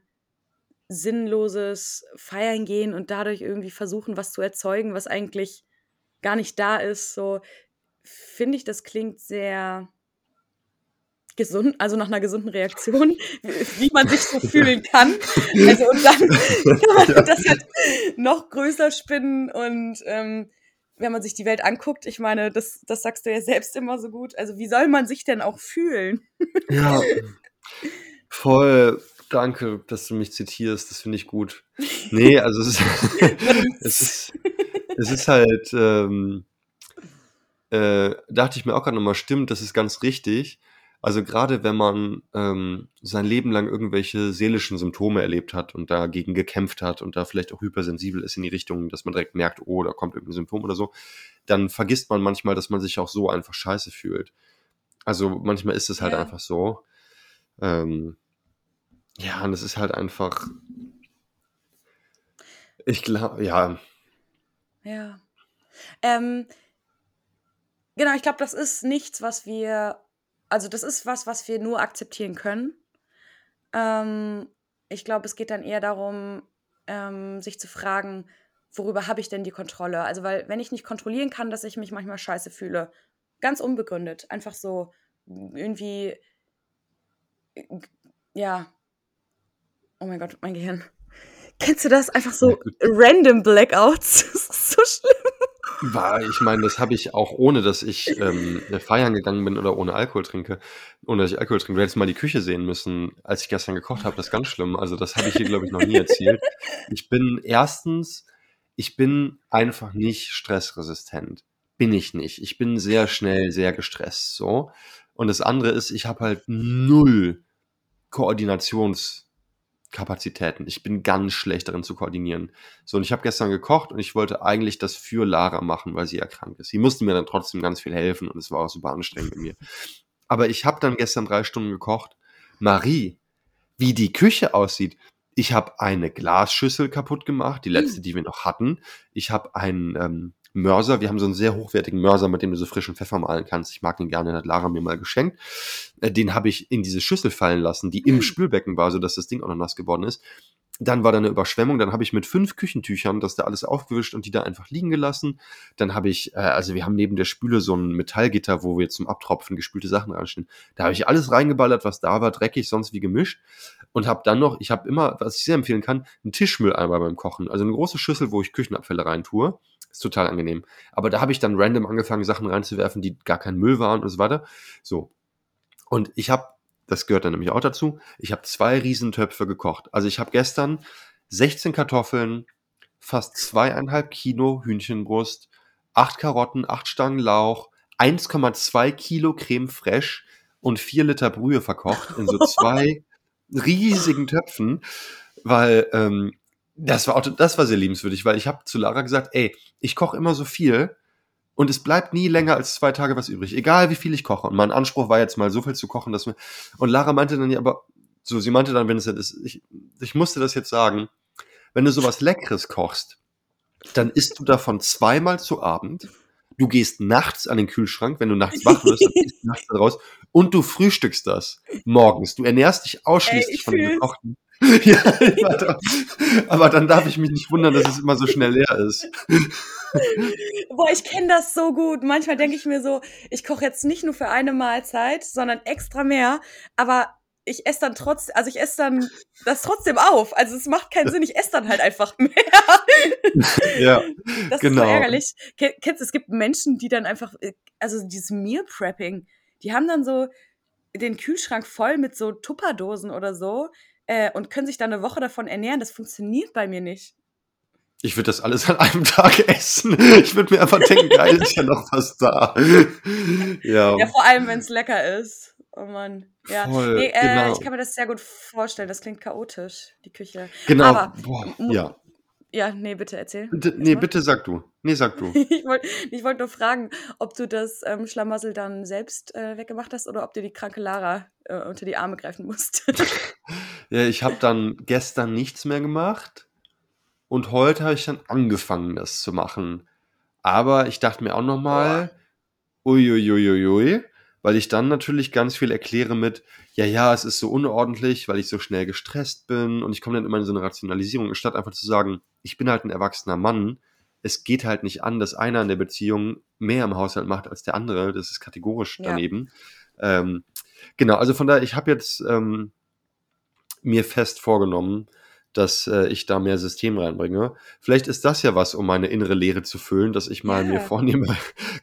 sinnloses Feiern gehen und dadurch irgendwie versuchen, was zu erzeugen, was eigentlich gar nicht da ist. So finde ich, das klingt sehr gesund, also nach einer gesunden Reaktion, [LAUGHS] wie man sich so fühlen kann. Also und dann kann man das halt noch größer spinnen und ähm, wenn man sich die Welt anguckt, ich meine, das, das sagst du ja selbst immer so gut. Also wie soll man sich denn auch fühlen? Ja, [LAUGHS] voll Danke, dass du mich zitierst, das finde ich gut. Nee, also es ist, [LAUGHS] es ist, es ist halt, ähm, äh, dachte ich mir auch gerade nochmal, stimmt, das ist ganz richtig. Also gerade wenn man ähm, sein Leben lang irgendwelche seelischen Symptome erlebt hat und dagegen gekämpft hat und da vielleicht auch hypersensibel ist in die Richtung, dass man direkt merkt, oh, da kommt irgendein Symptom oder so, dann vergisst man manchmal, dass man sich auch so einfach scheiße fühlt. Also manchmal ist es halt ja. einfach so. Ähm, ja, und es ist halt einfach. Ich glaube, ja. Ja. Ähm, genau, ich glaube, das ist nichts, was wir. Also, das ist was, was wir nur akzeptieren können. Ähm, ich glaube, es geht dann eher darum, ähm, sich zu fragen, worüber habe ich denn die Kontrolle? Also, weil, wenn ich nicht kontrollieren kann, dass ich mich manchmal scheiße fühle, ganz unbegründet, einfach so irgendwie, ja, Oh mein Gott, mein Gehirn. [LAUGHS] Kennst du das? Einfach so random Blackouts. [LAUGHS] Das ist so schlimm. War, ich meine, das habe ich auch ohne, dass ich ähm, feiern gegangen bin oder ohne Alkohol trinke. Ohne dass ich Alkohol trinke. Du hättest mal die Küche sehen müssen, als ich gestern gekocht habe. Das ist ganz schlimm. Also, das habe ich hier, glaube ich, noch nie erzählt. Ich bin erstens, ich bin einfach nicht stressresistent. Bin ich nicht. Ich bin sehr schnell sehr gestresst. So. Und das andere ist, ich habe halt null Koordinations- Kapazitäten. Ich bin ganz schlecht darin zu koordinieren. So, und ich habe gestern gekocht und ich wollte eigentlich das für Lara machen, weil sie erkrankt ist. Sie musste mir dann trotzdem ganz viel helfen und es war auch super anstrengend mit mir. Aber ich habe dann gestern drei Stunden gekocht. Marie, wie die Küche aussieht. Ich habe eine Glasschüssel kaputt gemacht, die letzte, die wir noch hatten. Ich habe einen ähm, Mörser. Wir haben so einen sehr hochwertigen Mörser, mit dem du so frischen Pfeffer malen kannst. Ich mag den gerne, hat Lara mir mal geschenkt. Äh, den habe ich in diese Schüssel fallen lassen, die im hm. Spülbecken war, sodass das Ding auch noch nass geworden ist. Dann war da eine Überschwemmung, dann habe ich mit fünf Küchentüchern das da alles aufgewischt und die da einfach liegen gelassen. Dann habe ich, äh, also wir haben neben der Spüle so ein Metallgitter, wo wir zum Abtropfen gespülte Sachen reinstellen. Da habe ich alles reingeballert, was da war, dreckig, sonst wie gemischt. Und habe dann noch, ich habe immer, was ich sehr empfehlen kann, einen Tischmülleimer beim Kochen. Also eine große Schüssel, wo ich Küchenabfälle rein tue. Ist total angenehm. Aber da habe ich dann random angefangen, Sachen reinzuwerfen, die gar kein Müll waren und so weiter. So. Und ich habe, das gehört dann nämlich auch dazu, ich habe zwei Riesentöpfe gekocht. Also ich habe gestern 16 Kartoffeln, fast zweieinhalb Kilo Hühnchenbrust, acht Karotten, acht Stangen Lauch, 1,2 Kilo Creme fraiche und vier Liter Brühe verkocht in so [LAUGHS] zwei riesigen Töpfen, weil ähm, das war, auch, das war sehr liebenswürdig, weil ich habe zu Lara gesagt, ey, ich koche immer so viel und es bleibt nie länger als zwei Tage was übrig, egal wie viel ich koche. Und mein Anspruch war jetzt mal so viel zu kochen, dass mir und Lara meinte dann ja, aber so, sie meinte dann, wenn es ist, ich, ich musste das jetzt sagen, wenn du sowas Leckeres kochst, dann isst du davon zweimal zu Abend, du gehst nachts an den Kühlschrank, wenn du nachts wach wirst, dann gehst du nachts raus und du frühstückst das morgens. Du ernährst dich ausschließlich Ey, von dem gekochten. [LAUGHS] ja, aber dann darf ich mich nicht wundern, dass es immer so schnell leer ist. [LAUGHS] Boah, ich kenne das so gut. Manchmal denke ich mir so, ich koche jetzt nicht nur für eine Mahlzeit, sondern extra mehr, aber ich esse dann trotzdem, also ich esse dann das trotzdem auf. Also es macht keinen Sinn, ich esse dann halt einfach [LAUGHS] mehr. ja, das genau. ist so ärgerlich. Ken- Kennst du, es gibt Menschen, die dann einfach, äh, also dieses Meal Prepping, die haben dann so den Kühlschrank voll mit so Tupperdosen oder so äh, und können sich dann eine Woche davon ernähren. Das funktioniert bei mir nicht. Ich würde das alles an einem Tag [LAUGHS] essen. Ich würde mir einfach denken, geil, ist ja noch was da. ja. Ja, vor allem, wenn es lecker ist. Oh Mann. Ja. Voll, nee, äh, genau. ich kann mir das sehr gut vorstellen. Das klingt chaotisch, die Küche. Genau. Aber, Boah, ja. Ja, nee, bitte erzähl. Erst nee, bitte sag du. Nee, sag du. [LAUGHS] Ich wollte wollt nur fragen, ob du das ähm, Schlamassel dann selbst äh, weggemacht hast oder ob dir die kranke Lara äh, unter die Arme greifen musst. [LAUGHS] Ja, ich habe dann gestern nichts mehr gemacht und heute habe ich dann angefangen, das zu machen. Aber ich dachte mir auch nochmal, uiuiuiui, weil ich dann natürlich ganz viel erkläre mit, ja, ja, es ist so unordentlich, weil ich so schnell gestresst bin und ich komme dann immer in so eine Rationalisierung, statt einfach zu sagen, ich bin halt ein erwachsener Mann, es geht halt nicht an, dass einer in der Beziehung mehr im Haushalt macht als der andere, das ist kategorisch Ja. daneben. Ähm, genau, also von daher, ich habe jetzt ähm, mir fest vorgenommen, dass äh, ich da mehr System reinbringe. Vielleicht ist das ja was, um meine innere Leere zu füllen, dass ich mal Ja. mir vornehme,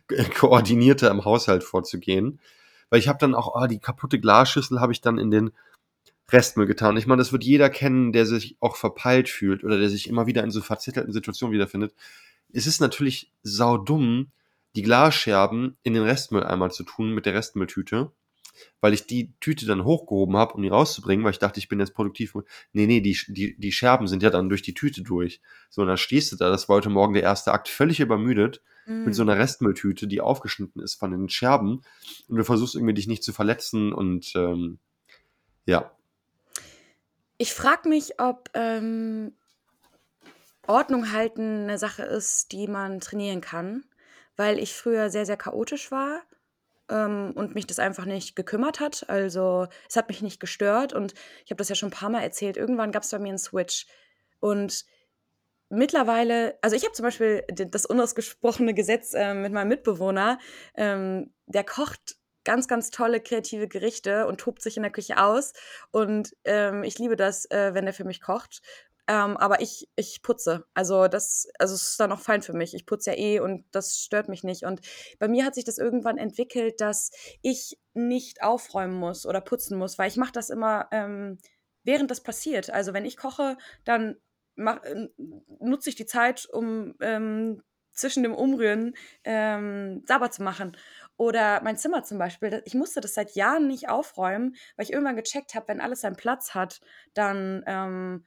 [LAUGHS] koordinierter im Haushalt vorzugehen. Weil ich habe dann auch, ah, die kaputte Glasschüssel habe ich dann in den Restmüll getan. Ich meine, das wird jeder kennen, der sich auch verpeilt fühlt oder der sich immer wieder in so verzettelten Situationen wiederfindet. Es ist natürlich saudumm, die Glasscherben in den Restmüll einmal zu tun mit der Restmülltüte, weil ich die Tüte dann hochgehoben habe, um die rauszubringen, weil ich dachte, ich bin jetzt produktiv. Nee, nee, die, die, die Scherben sind ja dann durch die Tüte durch. So, und dann stehst du da, das war heute Morgen der erste Akt, völlig übermüdet, mit so Mm. einer Restmülltüte, die aufgeschnitten ist von den Scherben. Und du versuchst irgendwie dich nicht zu verletzen und ähm, ja. Ich frage mich, ob ähm, Ordnung halten eine Sache ist, die man trainieren kann, weil ich früher sehr, sehr chaotisch war ähm, und mich das einfach nicht gekümmert hat. Also es hat mich nicht gestört und ich habe das ja schon ein paar Mal erzählt. Irgendwann gab es bei mir einen Switch und mittlerweile, also ich habe zum Beispiel das unausgesprochene Gesetz ähm, mit meinem Mitbewohner, ähm, der kocht ganz, ganz tolle kreative Gerichte und tobt sich in der Küche aus. Und ähm, ich liebe das, äh, wenn er für mich kocht. Ähm, aber ich, ich putze. Also das, also es ist dann auch fein für mich. Ich putze ja eh und das stört mich nicht. Und bei mir hat sich das irgendwann entwickelt, dass ich nicht aufräumen muss oder putzen muss, weil ich mache das immer, ähm, während das passiert. Also wenn ich koche, dann mach, äh, nutze ich die Zeit, um ähm, zwischen dem Umrühren ähm, sauber zu machen. Oder mein Zimmer zum Beispiel. Ich musste das seit Jahren nicht aufräumen, weil ich irgendwann gecheckt habe, wenn alles seinen Platz hat, dann ähm,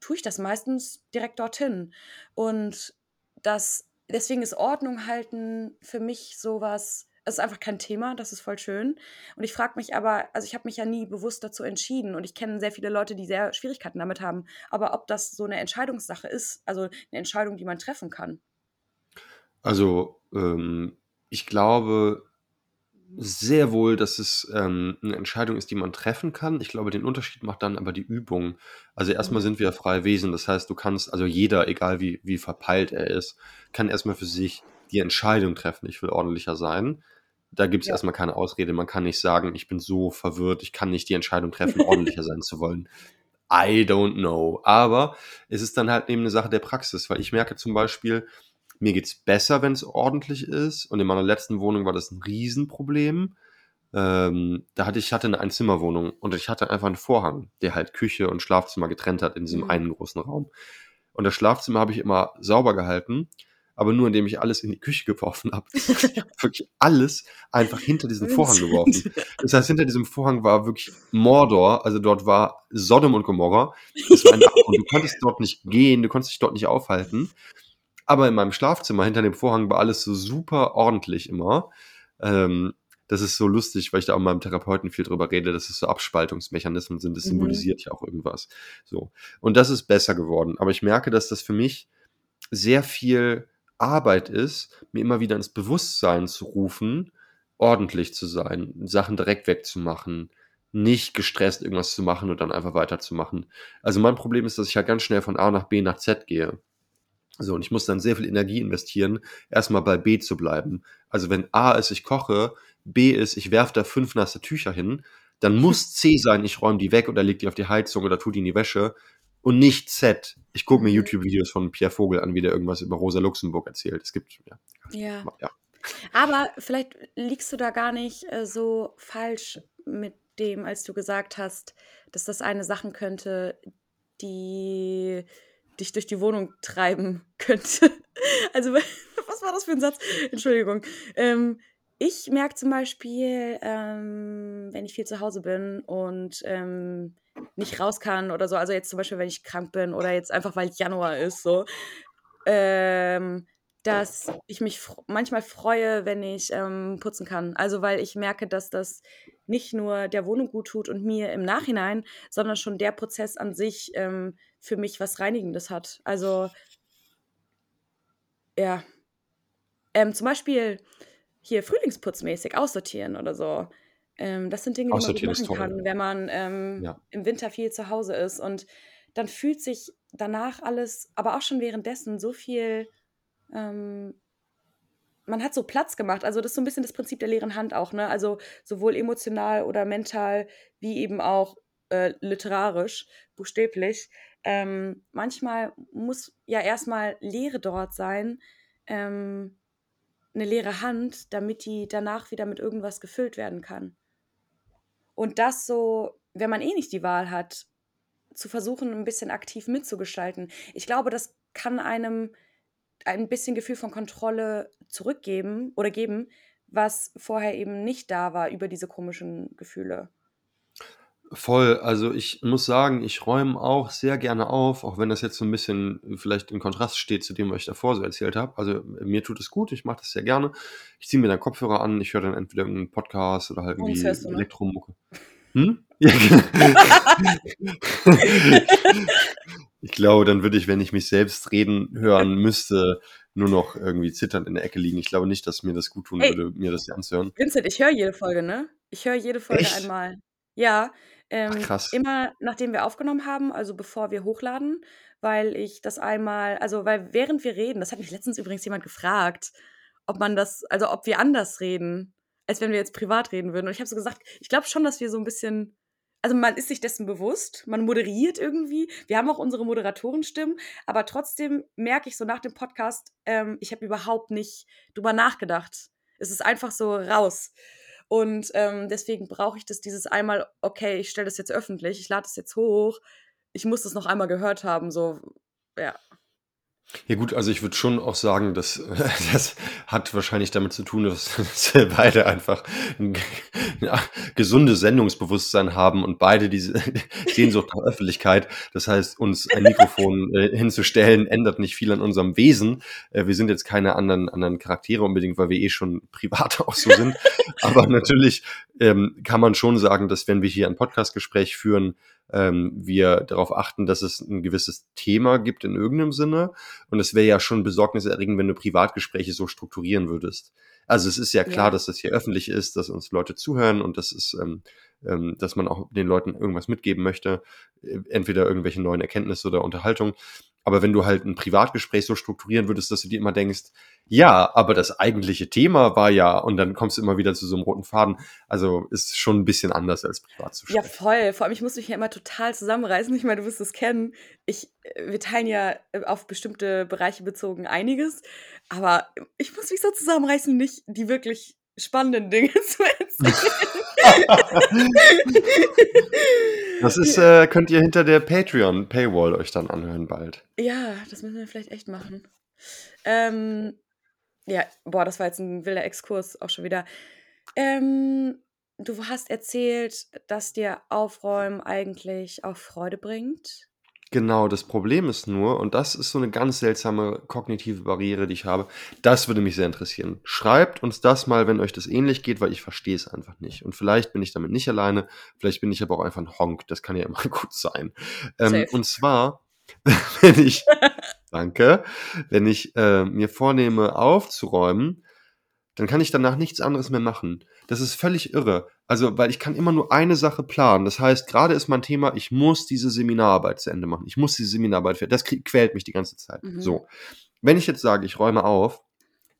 tue ich das meistens direkt dorthin. Und das, deswegen ist Ordnung halten für mich sowas, es ist einfach kein Thema, das ist voll schön. Und ich frage mich aber, also ich habe mich ja nie bewusst dazu entschieden und ich kenne sehr viele Leute, die sehr Schwierigkeiten damit haben, aber ob das so eine Entscheidungssache ist, also eine Entscheidung, die man treffen kann. Also, ähm, ich glaube sehr wohl, dass es ähm, eine Entscheidung ist, die man treffen kann. Ich glaube, den Unterschied macht dann aber die Übung. Also erstmal Mhm. sind wir ja freie Wesen. Das heißt, du kannst, also jeder, egal wie, wie verpeilt er ist, kann erstmal für sich die Entscheidung treffen, ich will ordentlicher sein. Da gibt es Ja. erstmal keine Ausrede. Man kann nicht sagen, ich bin so verwirrt, ich kann nicht die Entscheidung treffen, [LAUGHS] ordentlicher sein zu wollen. I don't know. Aber es ist dann halt eben eine Sache der Praxis, weil ich merke zum Beispiel, mir geht's besser, wenn es ordentlich ist. Und in meiner letzten Wohnung war das ein Riesenproblem. Ähm, da hatte ich hatte eine Einzimmerwohnung und ich hatte einfach einen Vorhang, der halt Küche und Schlafzimmer getrennt hat in diesem Mhm. einen großen Raum. Und das Schlafzimmer habe ich immer sauber gehalten, aber nur indem ich alles in die Küche geworfen habe. [LAUGHS] Ich habe wirklich alles einfach hinter diesen Vorhang geworfen. Das heißt, hinter diesem Vorhang war wirklich Mordor, also dort war Sodom und Gomorra. Und du konntest dort nicht gehen, du konntest dich dort nicht aufhalten. Aber in meinem Schlafzimmer hinter dem Vorhang war alles so super ordentlich immer. Ähm, das ist so lustig, weil ich da auch mit meinem Therapeuten viel drüber rede, dass es so Abspaltungsmechanismen sind. Das Mhm. symbolisiert ja auch irgendwas. So. Und das ist besser geworden. Aber ich merke, dass das für mich sehr viel Arbeit ist, mir immer wieder ins Bewusstsein zu rufen, ordentlich zu sein, Sachen direkt wegzumachen, nicht gestresst irgendwas zu machen und dann einfach weiterzumachen. Also mein Problem ist, dass ich halt ganz schnell von A nach B nach Z gehe. So, und ich muss dann sehr viel Energie investieren, erstmal bei B zu bleiben. Also wenn A ist, ich koche, B ist, ich werfe da fünf nasse Tücher hin, dann [LAUGHS] muss C sein, ich räume die weg oder leg die auf die Heizung oder tu die in die Wäsche und nicht Z. Ich gucke mir mhm. YouTube-Videos von Pierre Vogel an, wie der irgendwas über Rosa Luxemburg erzählt. Es gibt, ja. Ja. ja. Aber vielleicht liegst du da gar nicht äh, so falsch mit dem, als du gesagt hast, dass das eine Sache könnte, die dich durch die Wohnung treiben [LAUGHS] könnte. Also, [LAUGHS] was war das für ein Satz? Entschuldigung. Ähm, ich merke zum Beispiel, ähm, wenn ich viel zu Hause bin und ähm, nicht raus kann oder so, also jetzt zum Beispiel, wenn ich krank bin oder jetzt einfach, weil Januar ist, so, ähm, dass ich mich manchmal freue, wenn ich ähm, putzen kann. Also weil ich merke, dass das nicht nur der Wohnung gut tut und mir im Nachhinein, sondern schon der Prozess an sich ähm, für mich was Reinigendes hat. Also ja. Ähm, zum Beispiel hier frühlingsputzmäßig aussortieren oder so. Ähm, das sind Dinge, die man gut machen kann, wenn man ähm, ja. im Winter viel zu Hause ist. Und dann fühlt sich danach alles, aber auch schon währenddessen so viel ähm, man hat so Platz gemacht. Also das ist so ein bisschen das Prinzip der leeren Hand auch, ne? Also sowohl emotional oder mental wie eben auch äh, literarisch, buchstäblich. Ähm, manchmal muss ja erstmal Leere dort sein, ähm, eine leere Hand, damit die danach wieder mit irgendwas gefüllt werden kann. Und das so, wenn man eh nicht die Wahl hat, zu versuchen, ein bisschen aktiv mitzugestalten. Ich glaube, das kann einem ein bisschen Gefühl von Kontrolle zurückgeben oder geben, was vorher eben nicht da war über diese komischen Gefühle. Voll, also ich muss sagen, ich räume auch sehr gerne auf, auch wenn das jetzt so ein bisschen vielleicht in Kontrast steht zu dem, was ich davor so erzählt habe. Also mir tut es gut, ich mache das sehr gerne. Ich ziehe mir dann Kopfhörer an, ich höre dann entweder einen Podcast oder halt irgendwie ne? Elektromucke. Hm? Ja, [LAUGHS] ich glaube, dann würde ich, wenn ich mich selbst reden hören [LAUGHS] müsste, nur noch irgendwie zitternd in der Ecke liegen. Ich glaube nicht, dass mir das gut tun Ey, würde, mir das anzuhören. Vincent, ich höre jede Folge, ne? Ich höre jede Folge Echt? einmal. Ja, ähm, Ach, krass. immer nachdem wir aufgenommen haben, also bevor wir hochladen, weil ich das einmal, also weil während wir reden, das hat mich letztens übrigens jemand gefragt, ob man das, also ob wir anders reden, als wenn wir jetzt privat reden würden. Und ich habe so gesagt, ich glaube schon, dass wir so ein bisschen also man ist sich dessen bewusst, man moderiert irgendwie. Wir haben auch unsere Moderatorenstimmen, aber trotzdem merke ich so nach dem Podcast, ähm, ich habe überhaupt nicht drüber nachgedacht. Es ist einfach so raus. Und ähm, deswegen brauche ich das dieses einmal, okay, ich stelle das jetzt öffentlich, ich lade das jetzt hoch, ich muss das noch einmal gehört haben, so, ja. Ja gut, also ich würde schon auch sagen, dass [LAUGHS] das hat wahrscheinlich damit zu tun, dass, [LAUGHS] dass wir beide einfach ein [LAUGHS] ja, gesundes Sendungsbewusstsein haben und beide diese Sehnsucht nach Öffentlichkeit. Das heißt, uns ein Mikrofon äh, hinzustellen, ändert nicht viel an unserem Wesen. Äh, wir sind jetzt keine anderen, anderen Charaktere unbedingt, weil wir eh schon privat auch so sind. Aber natürlich ähm, kann man schon sagen, dass wenn wir hier ein Podcastgespräch führen, ähm, wir darauf achten, dass es ein gewisses Thema gibt in irgendeinem Sinne. Und es wäre ja schon besorgniserregend, wenn du Privatgespräche so strukturieren würdest. Also es ist ja klar, ja. dass das hier öffentlich ist, dass uns Leute zuhören und das ist, ähm, ähm, dass man auch den Leuten irgendwas mitgeben möchte, äh, entweder irgendwelche neuen Erkenntnisse oder Unterhaltung. Aber wenn du halt ein Privatgespräch so strukturieren würdest, dass du dir immer denkst, ja, aber das eigentliche Thema war ja, und dann kommst du immer wieder zu so einem roten Faden. Also ist schon ein bisschen anders als privat zu sprechen. Ja, voll. Vor allem, ich muss mich ja immer total zusammenreißen. Ich meine, du wirst es kennen. Ich, äh, wir teilen ja äh, auf bestimmte Bereiche bezogen einiges, aber ich muss mich so zusammenreißen, nicht die wirklich spannenden Dinge [LAUGHS] zu erzählen. Das ist, äh, könnt ihr hinter der Patreon-Paywall euch dann anhören bald. Ja, das müssen wir vielleicht echt machen. Ähm, ja, boah, das war jetzt ein wilder Exkurs auch schon wieder. Ähm, du hast erzählt, dass dir Aufräumen eigentlich auch Freude bringt. Genau, das Problem ist nur, und das ist so eine ganz seltsame kognitive Barriere, die ich habe, das würde mich sehr interessieren. Schreibt uns das mal, wenn euch das ähnlich geht, weil ich verstehe es einfach nicht. Und vielleicht bin ich damit nicht alleine, vielleicht bin ich aber auch einfach ein Honk, das kann ja immer [LAUGHS] gut sein. Ähm, und zwar, [LAUGHS] wenn ich, [LAUGHS] Danke. Wenn ich äh, mir vornehme, aufzuräumen, dann kann ich danach nichts anderes mehr machen. Das ist völlig irre. Also, weil ich kann immer nur eine Sache planen. Das heißt, gerade ist mein Thema, ich muss diese Seminararbeit zu Ende machen. Ich muss diese Seminararbeit fertig. Das quält mich die ganze Zeit. Mhm. So. Wenn ich jetzt sage, ich räume auf,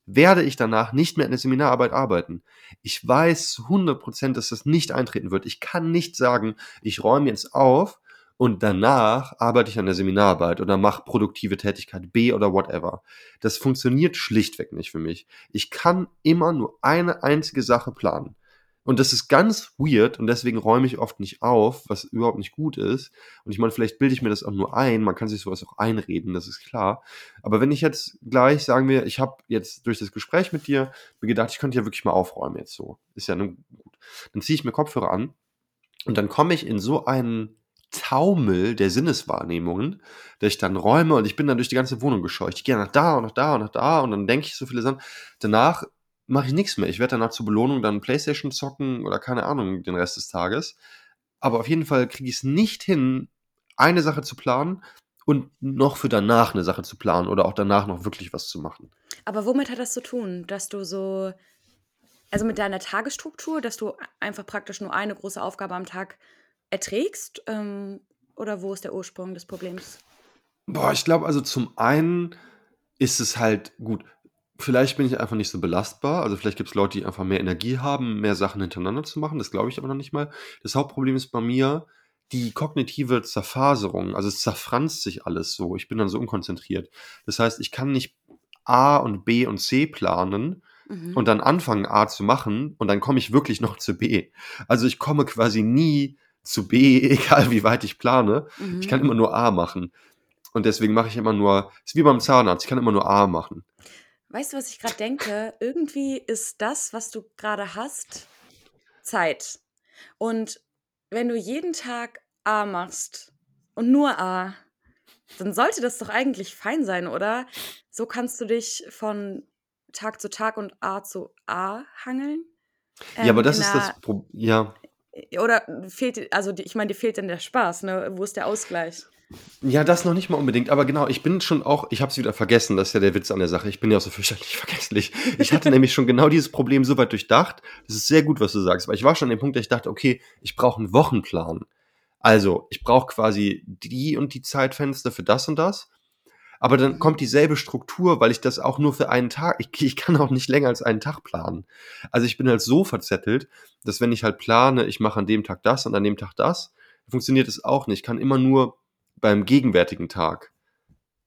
werde ich danach nicht mehr in der Seminararbeit arbeiten. Ich weiß zu 100%, dass das nicht eintreten wird. Ich kann nicht sagen, ich räume jetzt auf und danach arbeite ich an der Seminararbeit oder mache produktive Tätigkeit B oder whatever. Das funktioniert schlichtweg nicht für mich. Ich kann immer nur eine einzige Sache planen. Und das ist ganz weird und deswegen räume ich oft nicht auf, was überhaupt nicht gut ist. Und ich meine, vielleicht bilde ich mir das auch nur ein, man kann sich sowas auch einreden, das ist klar. Aber wenn ich jetzt gleich, sagen wir, ich habe jetzt durch das Gespräch mit dir mir gedacht, ich könnte ja wirklich mal aufräumen jetzt so. Ist ja nun gut. Dann ziehe ich mir Kopfhörer an und dann komme ich in so einen Taumel der Sinneswahrnehmungen, dass ich dann räume und ich bin dann durch die ganze Wohnung gescheucht. Ich gehe nach da und nach da und nach da und dann denke ich so viele Sachen. Danach mache ich nichts mehr. Ich werde danach zur Belohnung dann Playstation zocken oder keine Ahnung den Rest des Tages. Aber auf jeden Fall kriege ich es nicht hin, eine Sache zu planen und noch für danach eine Sache zu planen oder auch danach noch wirklich was zu machen. Aber womit hat das zu tun, dass du so, also mit deiner Tagesstruktur, dass du einfach praktisch nur eine große Aufgabe am Tag erträgst? Ähm, oder wo ist der Ursprung des Problems? Boah, ich glaube, also zum einen ist es halt gut. Vielleicht bin ich einfach nicht so belastbar. Also vielleicht gibt es Leute, die einfach mehr Energie haben, mehr Sachen hintereinander zu machen. Das glaube ich aber noch nicht mal. Das Hauptproblem ist bei mir die kognitive Zerfaserung. Also es zerfranst sich alles so. Ich bin dann so unkonzentriert. Das heißt, ich kann nicht A und B und C planen Mhm. und dann anfangen A zu machen und dann komme ich wirklich noch zu B. Also ich komme quasi nie zu B, [LAUGHS] egal wie weit ich plane. Mhm. Ich kann immer nur A machen. Und deswegen mache ich immer nur, ist wie beim Zahnarzt, ich kann immer nur A machen. Weißt du, was ich gerade denke? Irgendwie ist das, was du gerade hast, Zeit. Und wenn du jeden Tag A machst und nur A, dann sollte das doch eigentlich fein sein, oder? So kannst du dich von Tag zu Tag und A zu A hangeln. ja, aber Ähm, das ist das Problem. Ja. Oder fehlt, also ich meine, dir fehlt dann der Spaß, ne? Wo ist der Ausgleich? Ja, das noch nicht mal unbedingt, aber genau, ich bin schon auch, ich habe es wieder vergessen, das ist ja der Witz an der Sache. Ich bin ja auch so [LAUGHS] fürchterlich vergesslich. Ich hatte nämlich schon genau dieses Problem so weit durchdacht. Das ist sehr gut, was du sagst, weil ich war schon an dem Punkt, dass ich dachte, okay, ich brauche einen Wochenplan. Also, ich brauche quasi die und die Zeitfenster für das und das. Aber dann Mhm. kommt dieselbe Struktur, weil ich das auch nur für einen Tag, ich, ich kann auch nicht länger als einen Tag planen. Also ich bin halt so verzettelt, dass wenn ich halt plane, ich mache an dem Tag das und an dem Tag das, funktioniert es auch nicht. Ich kann immer nur beim gegenwärtigen Tag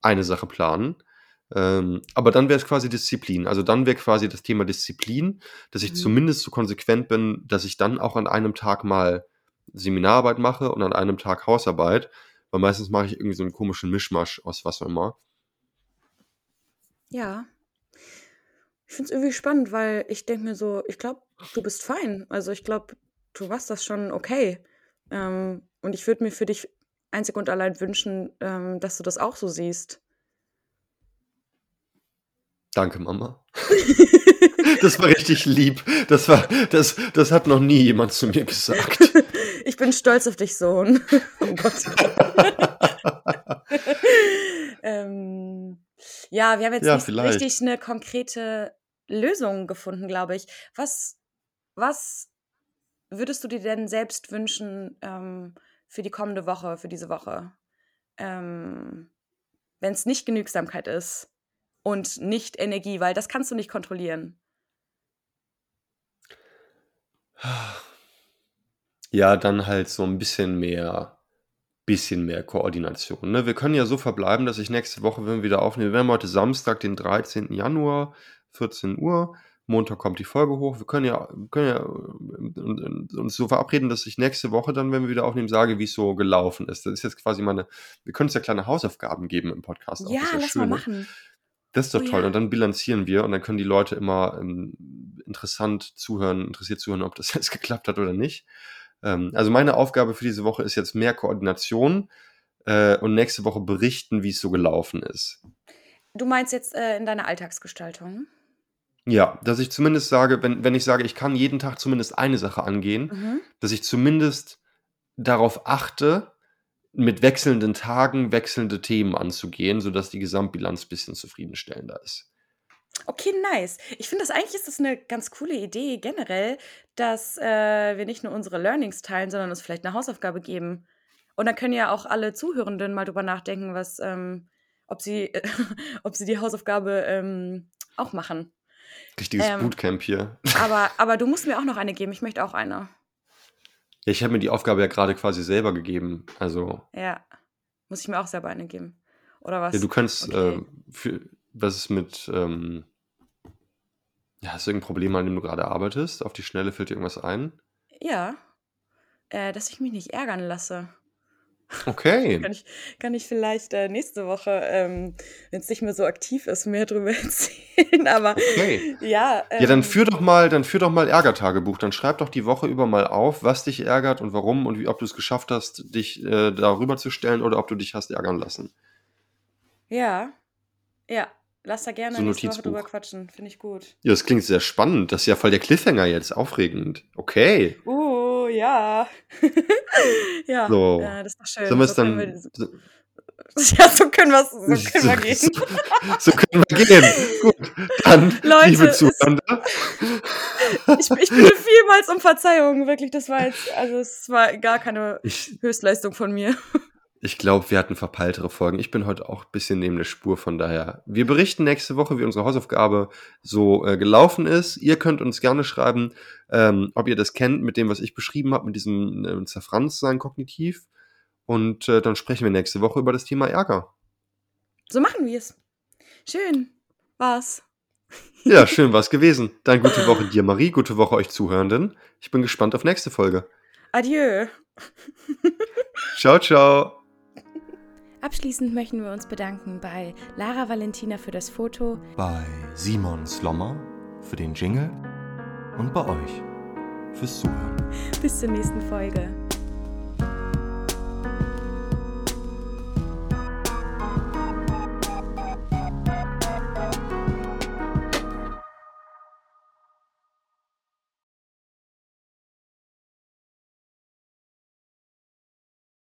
eine Sache planen. Ähm, aber dann wäre es quasi Disziplin. Also dann wäre quasi das Thema Disziplin, dass ich Mhm. zumindest so konsequent bin, dass ich dann auch an einem Tag mal Seminararbeit mache und an einem Tag Hausarbeit. Weil meistens mache ich irgendwie so einen komischen Mischmasch aus was auch immer. Ja. Ich finde es irgendwie spannend, weil ich denke mir so, ich glaube, du bist fein. Also ich glaube, du machst das schon okay. Ähm, und ich würde mir für dich einzig und allein wünschen, ähm, dass du das auch so siehst. Danke, Mama. [LAUGHS] Das war richtig lieb. Das war, das, das hat noch nie jemand zu mir gesagt. [LAUGHS] ich bin stolz auf dich, Sohn. [LAUGHS] oh Gott. [LAUGHS] ähm, ja, wir haben jetzt Ja, nicht vielleicht. richtig eine konkrete Lösung gefunden, glaube ich. Was, was würdest du dir denn selbst wünschen ähm, für die kommende Woche, für diese Woche? Ähm, Wenn es nicht Genügsamkeit ist und nicht Energie, weil das kannst du nicht kontrollieren. [SIGHS] Ja, dann halt so ein bisschen mehr, bisschen mehr Koordination. Ne? Wir können ja so verbleiben, dass ich nächste Woche, wenn wir wieder aufnehmen, wir haben heute Samstag, den 13. Januar, 14 Uhr. Montag kommt die Folge hoch. Wir können ja, können ja uns so verabreden, dass ich nächste Woche dann, wenn wir wieder aufnehmen, sage, wie es so gelaufen ist. Das ist jetzt quasi meine, wir können uns ja kleine Hausaufgaben geben im Podcast. Auch. Ja, Das ist ja lass mal schön, ne? machen. Das ist doch Oh toll. ja. Und dann bilanzieren wir und dann können die Leute immer ähm, interessant zuhören, interessiert zuhören, ob das [LAUGHS] jetzt geklappt hat oder nicht. Ähm, also meine Aufgabe für diese Woche ist jetzt mehr Koordination äh, und nächste Woche berichten, wie es so gelaufen ist. Du meinst jetzt äh, in deiner Alltagsgestaltung? Ja, dass ich zumindest sage, wenn, wenn ich sage, ich kann jeden Tag zumindest eine Sache angehen, Mhm. dass ich zumindest darauf achte, mit wechselnden Tagen wechselnde Themen anzugehen, sodass die Gesamtbilanz ein bisschen zufriedenstellender ist. Okay, nice. Ich finde das eigentlich ist das eine ganz coole Idee generell, dass äh, wir nicht nur unsere Learnings teilen, sondern uns vielleicht eine Hausaufgabe geben. Und dann können ja auch alle Zuhörenden mal drüber nachdenken, was, ähm, ob sie, [LAUGHS] ob sie die Hausaufgabe ähm, auch machen. Richtiges Ähm, Bootcamp hier. [LAUGHS] Aber, aber du musst mir auch noch eine geben. Ich möchte auch eine. Ja, ich habe mir die Aufgabe ja gerade quasi selber gegeben. Also, Ja. Muss ich mir auch selber eine geben. Oder was? ja, du kannst, Okay. äh, für, was ist mit, ähm, ja, hast du irgendein Problem, an dem du gerade arbeitest? Auf die Schnelle fällt dir irgendwas ein? Ja. Äh, dass ich mich nicht ärgern lasse. Okay. [LAUGHS] Kann ich, kann ich vielleicht äh, nächste Woche, ähm, wenn es nicht mehr so aktiv ist, mehr drüber [LAUGHS] erzählen. Aber Okay. ja. Ja, dann ähm, führ doch mal, dann führ doch mal Ärgertagebuch. Dann schreib doch die Woche über mal auf, was dich ärgert und warum und wie, ob du es geschafft hast, dich äh, darüber zu stellen oder ob du dich hast ärgern lassen. Ja. Ja. Lass da gerne So ein nächste Woche drüber quatschen. Finde ich gut. Ja, das klingt sehr spannend. Das ist ja voll der Cliffhanger jetzt. Aufregend. Okay. Uh, ja. [LAUGHS] ja, So. äh, das ist doch schön. Sollen es so dann. wir, So, [LAUGHS] ja, so können, wir's, so [LAUGHS] können wir gehen. so, so können wir gehen. Gut. Dann, Leute, liebe es- Zuhörende. Ich, ich bitte vielmals um Verzeihung. Wirklich, das war jetzt, also es war gar keine Ich, Höchstleistung von mir. Ich glaube, wir hatten verpeiltere Folgen. Ich bin heute auch ein bisschen neben der Spur, von daher. Wir berichten nächste Woche, wie unsere Hausaufgabe so äh, gelaufen ist. Ihr könnt uns gerne schreiben, ähm, ob ihr das kennt mit dem, was ich beschrieben habe, mit diesem äh, Zerfranzsein kognitiv. Und äh, dann sprechen wir nächste Woche über das Thema Ärger. So machen wir es. Schön. War's. Ja, [LAUGHS] schön war's gewesen. Dann gute Woche dir, Marie. Gute Woche euch Zuhörenden. Ich bin gespannt auf nächste Folge. Adieu. Ciao, ciao. Abschließend möchten wir uns bedanken bei Lara Valentina für das Foto, bei Simon Slommer für den Jingle und bei euch fürs Zuhören. Bis zur nächsten Folge.